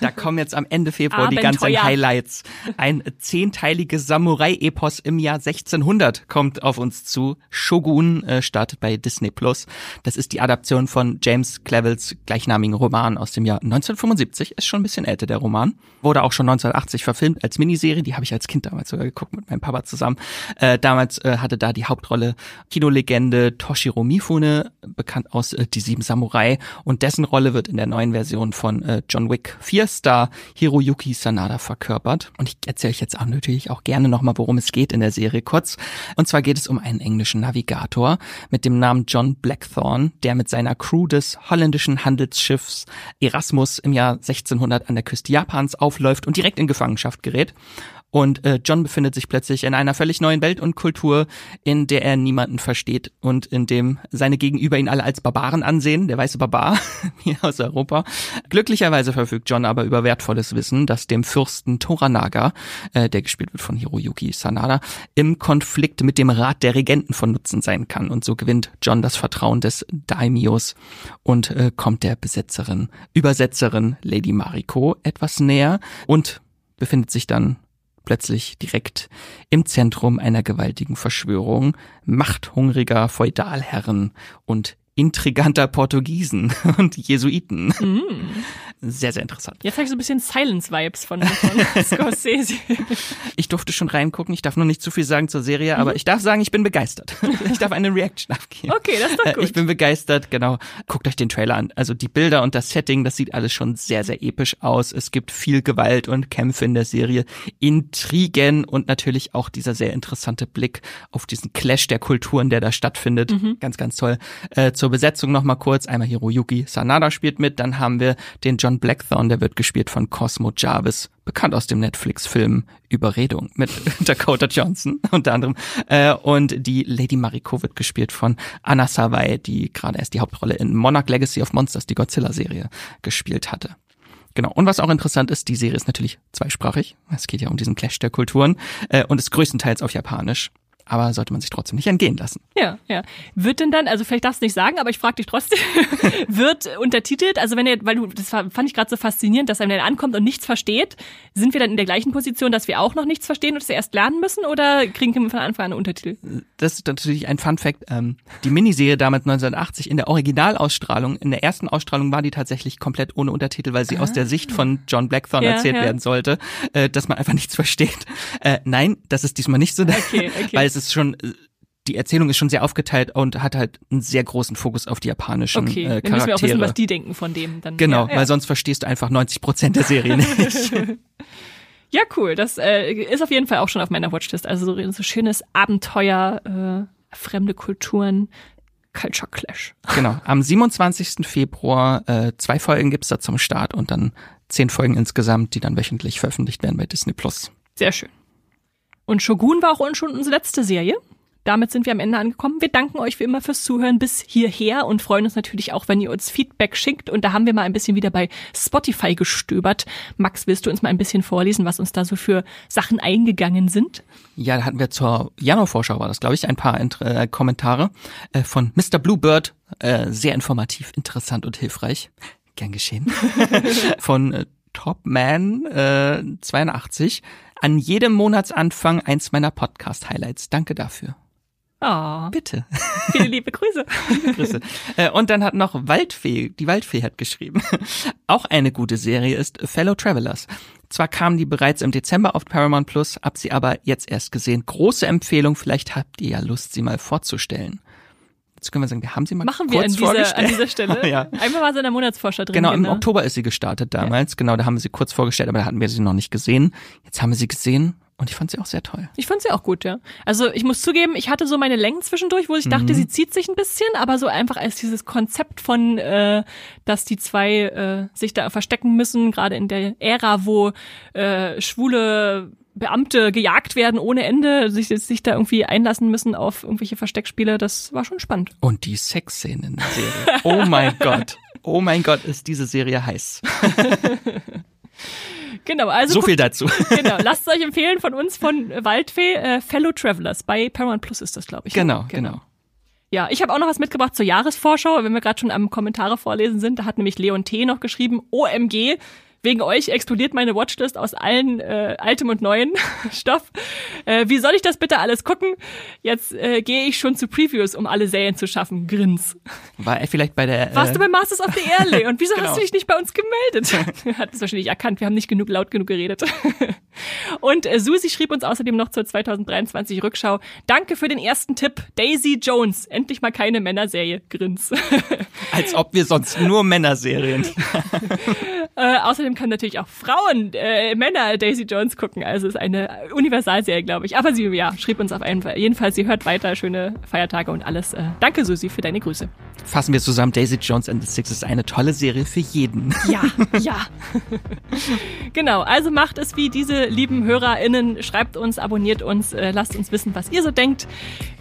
[SPEAKER 2] Da kommen jetzt am Ende Februar die ganzen. Highlights. Ein zehnteiliges Samurai-Epos im Jahr 1600 kommt auf uns zu. Shogun äh, startet bei Disney Plus. Das ist die Adaption von James Clevells gleichnamigen Roman aus dem Jahr 1975. Ist schon ein bisschen älter, der Roman. Wurde auch schon 1980 verfilmt als Miniserie. Die habe ich als Kind damals sogar geguckt mit meinem Papa zusammen. Äh, damals äh, hatte da die Hauptrolle Kinolegende Toshiro Mifune, bekannt aus äh, Die Sieben Samurai. Und dessen Rolle wird in der neuen Version von äh, John Wick 4 Star Hiroyuki Sanada verkörpert. Und ich erzähle euch jetzt auch natürlich auch gerne nochmal, worum es geht in der Serie kurz. Und zwar geht es um einen englischen Navigator mit dem Namen John Blackthorne, der mit seiner Crew des holländischen Handelsschiffs Erasmus im Jahr 1600 an der Küste Japans aufläuft und direkt in Gefangenschaft gerät. Und äh, John befindet sich plötzlich in einer völlig neuen Welt und Kultur, in der er niemanden versteht und in dem seine Gegenüber ihn alle als Barbaren ansehen, der weiße Barbar hier aus Europa. Glücklicherweise verfügt John aber über wertvolles Wissen, das dem Fürsten Toranaga, äh, der gespielt wird von Hiroyuki Sanada, im Konflikt mit dem Rat der Regenten von Nutzen sein kann. Und so gewinnt John das Vertrauen des Daimios und äh, kommt der Besetzerin, Übersetzerin Lady Mariko etwas näher und befindet sich dann plötzlich direkt im Zentrum einer gewaltigen Verschwörung machthungriger Feudalherren und intriganter Portugiesen und Jesuiten. Sehr, sehr interessant.
[SPEAKER 1] Jetzt habe ich so ein bisschen Silence-Vibes von, von Scorsese.
[SPEAKER 2] Ich durfte schon reingucken, ich darf noch nicht zu viel sagen zur Serie, aber ich darf sagen, ich bin begeistert. Ich darf eine Reaction abgeben.
[SPEAKER 1] Okay, das ist doch
[SPEAKER 2] Äh,
[SPEAKER 1] gut.
[SPEAKER 2] Ich bin begeistert, genau. Guckt euch den Trailer an. Also die Bilder und das Setting, das sieht alles schon sehr, sehr episch aus. Es gibt viel Gewalt und Kämpfe in der Serie, Intrigen und natürlich auch dieser sehr interessante Blick auf diesen Clash der Kulturen, der da stattfindet.
[SPEAKER 1] Mhm.
[SPEAKER 2] Ganz, ganz toll. Äh, zur Besetzung nochmal kurz. Einmal Hiroyuki Sanada spielt mit, dann haben wir den John Blackthorne, der wird gespielt von Cosmo Jarvis, bekannt aus dem Netflix-Film Überredung mit Dakota Johnson unter anderem. Äh, und die Lady Mariko wird gespielt von Anna Savai, die gerade erst die Hauptrolle in Monarch Legacy of Monsters, die Godzilla-Serie, gespielt hatte. Genau. Und was auch interessant ist, die Serie ist natürlich zweisprachig. Es geht ja um diesen Clash der Kulturen äh, und ist größtenteils auf Japanisch. Aber sollte man sich trotzdem nicht entgehen lassen.
[SPEAKER 1] Ja, ja. Wird denn dann, also vielleicht darfst du nicht sagen, aber ich frage dich trotzdem, wird untertitelt, also wenn ihr, weil du, das fand ich gerade so faszinierend, dass einem dann ankommt und nichts versteht, sind wir dann in der gleichen Position, dass wir auch noch nichts verstehen und es erst lernen müssen oder kriegen wir von Anfang an einen Untertitel?
[SPEAKER 2] das ist natürlich ein Fun Fact. Ähm, die Miniserie damals 1980 in der Originalausstrahlung, in der ersten Ausstrahlung war die tatsächlich komplett ohne Untertitel, weil sie aus der Sicht von John Blackthorne
[SPEAKER 1] Ja,
[SPEAKER 2] erzählt
[SPEAKER 1] ja.
[SPEAKER 2] werden sollte, äh, dass man einfach nichts versteht. Äh, nein, das ist diesmal nicht so,
[SPEAKER 1] Okay, okay.
[SPEAKER 2] weil es ist schon äh, die Erzählung ist schon sehr aufgeteilt und hat halt einen sehr großen Fokus auf die japanischen
[SPEAKER 1] Okay,
[SPEAKER 2] äh,
[SPEAKER 1] dann
[SPEAKER 2] Charaktere.
[SPEAKER 1] müssen wir auch wissen, was die denken von dem. Dann,
[SPEAKER 2] genau,
[SPEAKER 1] ja, ja.
[SPEAKER 2] weil sonst verstehst du einfach 90 Prozent der Serie nicht.
[SPEAKER 1] Ja, cool. Das äh, ist auf jeden Fall auch schon auf meiner Watchlist. Also so, so schönes Abenteuer, äh, fremde Kulturen, Culture Clash.
[SPEAKER 2] Genau, am 27. Februar äh, zwei Folgen gibt's da zum Start und dann zehn Folgen insgesamt, die dann wöchentlich veröffentlicht werden bei Disney Plus.
[SPEAKER 1] Sehr schön. Und Shogun war auch schon unsere letzte Serie. Damit sind wir am Ende angekommen. Wir danken euch wie immer fürs Zuhören bis hierher und freuen uns natürlich auch, wenn ihr uns Feedback schickt. Und da haben wir mal ein bisschen wieder bei Spotify gestöbert. Max, willst du uns mal ein bisschen vorlesen, was uns da so für Sachen eingegangen sind?
[SPEAKER 2] Ja, da hatten wir zur Januarvorschau, war das, glaube ich, ein paar äh, Kommentare äh, von Mr. Bluebird. Äh, sehr informativ, interessant und hilfreich. Gern geschehen. von äh, Topman äh, 82. An jedem Monatsanfang eins meiner Podcast-Highlights. Danke dafür.
[SPEAKER 1] Oh,
[SPEAKER 2] Bitte.
[SPEAKER 1] viele liebe Grüße.
[SPEAKER 2] Grüße. Äh, Und dann hat noch Waldfee, die Waldfee hat geschrieben. Auch eine gute Serie ist Fellow Travelers. Zwar kamen die bereits im Dezember auf Paramount Plus, hab sie aber jetzt erst gesehen. Große Empfehlung, vielleicht habt ihr ja Lust, sie mal vorzustellen. Jetzt können wir sagen, wir haben sie mal
[SPEAKER 1] Machen wir
[SPEAKER 2] kurz
[SPEAKER 1] an dieser, an dieser Stelle.
[SPEAKER 2] ja.
[SPEAKER 1] Einmal war sie in der Monatsvorschau drin.
[SPEAKER 2] Genau, im Oktober ist sie gestartet damals. Genau, da haben wir sie kurz vorgestellt, aber da hatten wir sie noch nicht gesehen. Jetzt haben wir sie gesehen und ich fand sie auch sehr toll.
[SPEAKER 1] Ich fand sie auch gut, ja. Also ich muss zugeben, ich hatte so meine Längen zwischendurch, wo ich dachte, sie zieht sich ein bisschen, aber so einfach als dieses Konzept von, äh, dass die zwei äh, sich da verstecken müssen, gerade in der Ära, wo äh, schwule Beamte gejagt werden ohne Ende, sich, sich da irgendwie einlassen müssen auf irgendwelche Versteckspiele, das war schon spannend.
[SPEAKER 2] Und die Sexszenen in der Serie. Oh mein Gott. Oh mein Gott, ist diese Serie heiß.
[SPEAKER 1] Genau, also
[SPEAKER 2] So viel dazu.
[SPEAKER 1] genau, lasst es euch empfehlen von uns von Waldfee, äh, Fellow Travelers. Bei Paramount Plus ist das, glaube ich. ne?
[SPEAKER 2] Genau, genau.
[SPEAKER 1] Ja, ich habe auch noch was mitgebracht zur Jahresvorschau, wenn wir gerade schon am Kommentare vorlesen sind. Da hat nämlich Leon T. noch geschrieben, OMG, wegen euch explodiert meine Watchlist aus allen äh, altem und neuen Stoff. Äh, wie soll ich das bitte alles gucken? Jetzt äh, gehe ich schon zu Previews, um alle Serien zu schaffen. Grins.
[SPEAKER 2] War er vielleicht bei der.
[SPEAKER 1] Warst
[SPEAKER 2] äh,
[SPEAKER 1] du bei Masters of the Air, Leon? Wieso
[SPEAKER 2] Genau.
[SPEAKER 1] hast du dich nicht bei uns gemeldet? Hat es wahrscheinlich erkannt, wir haben nicht genug laut genug geredet. Und äh, Susi schrieb uns außerdem noch zur 2023 Rückschau. Danke für den ersten Tipp. Daisy Jones. Endlich mal keine Männerserie. Grins.
[SPEAKER 2] Als ob wir sonst nur Männerserien.
[SPEAKER 1] äh, außerdem können natürlich auch Frauen, äh, Männer Daisy Jones gucken. Also es ist eine Universalserie, glaube ich. Aber sie, ja, schrieb uns auf jeden Fall. Jedenfalls, sie hört weiter. Schöne Feiertage und alles. Äh, danke, Susi, für deine Grüße.
[SPEAKER 2] Fassen wir zusammen, Daisy Jones and the Six ist eine tolle Serie für jeden.
[SPEAKER 1] Ja, ja. genau, also macht es wie diese lieben HörerInnen. Schreibt uns, abonniert uns, äh, lasst uns wissen, was ihr so denkt.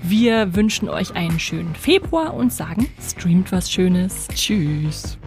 [SPEAKER 1] Wir wünschen euch einen schönen Februar und sagen, streamt was Schönes.
[SPEAKER 2] Tschüss.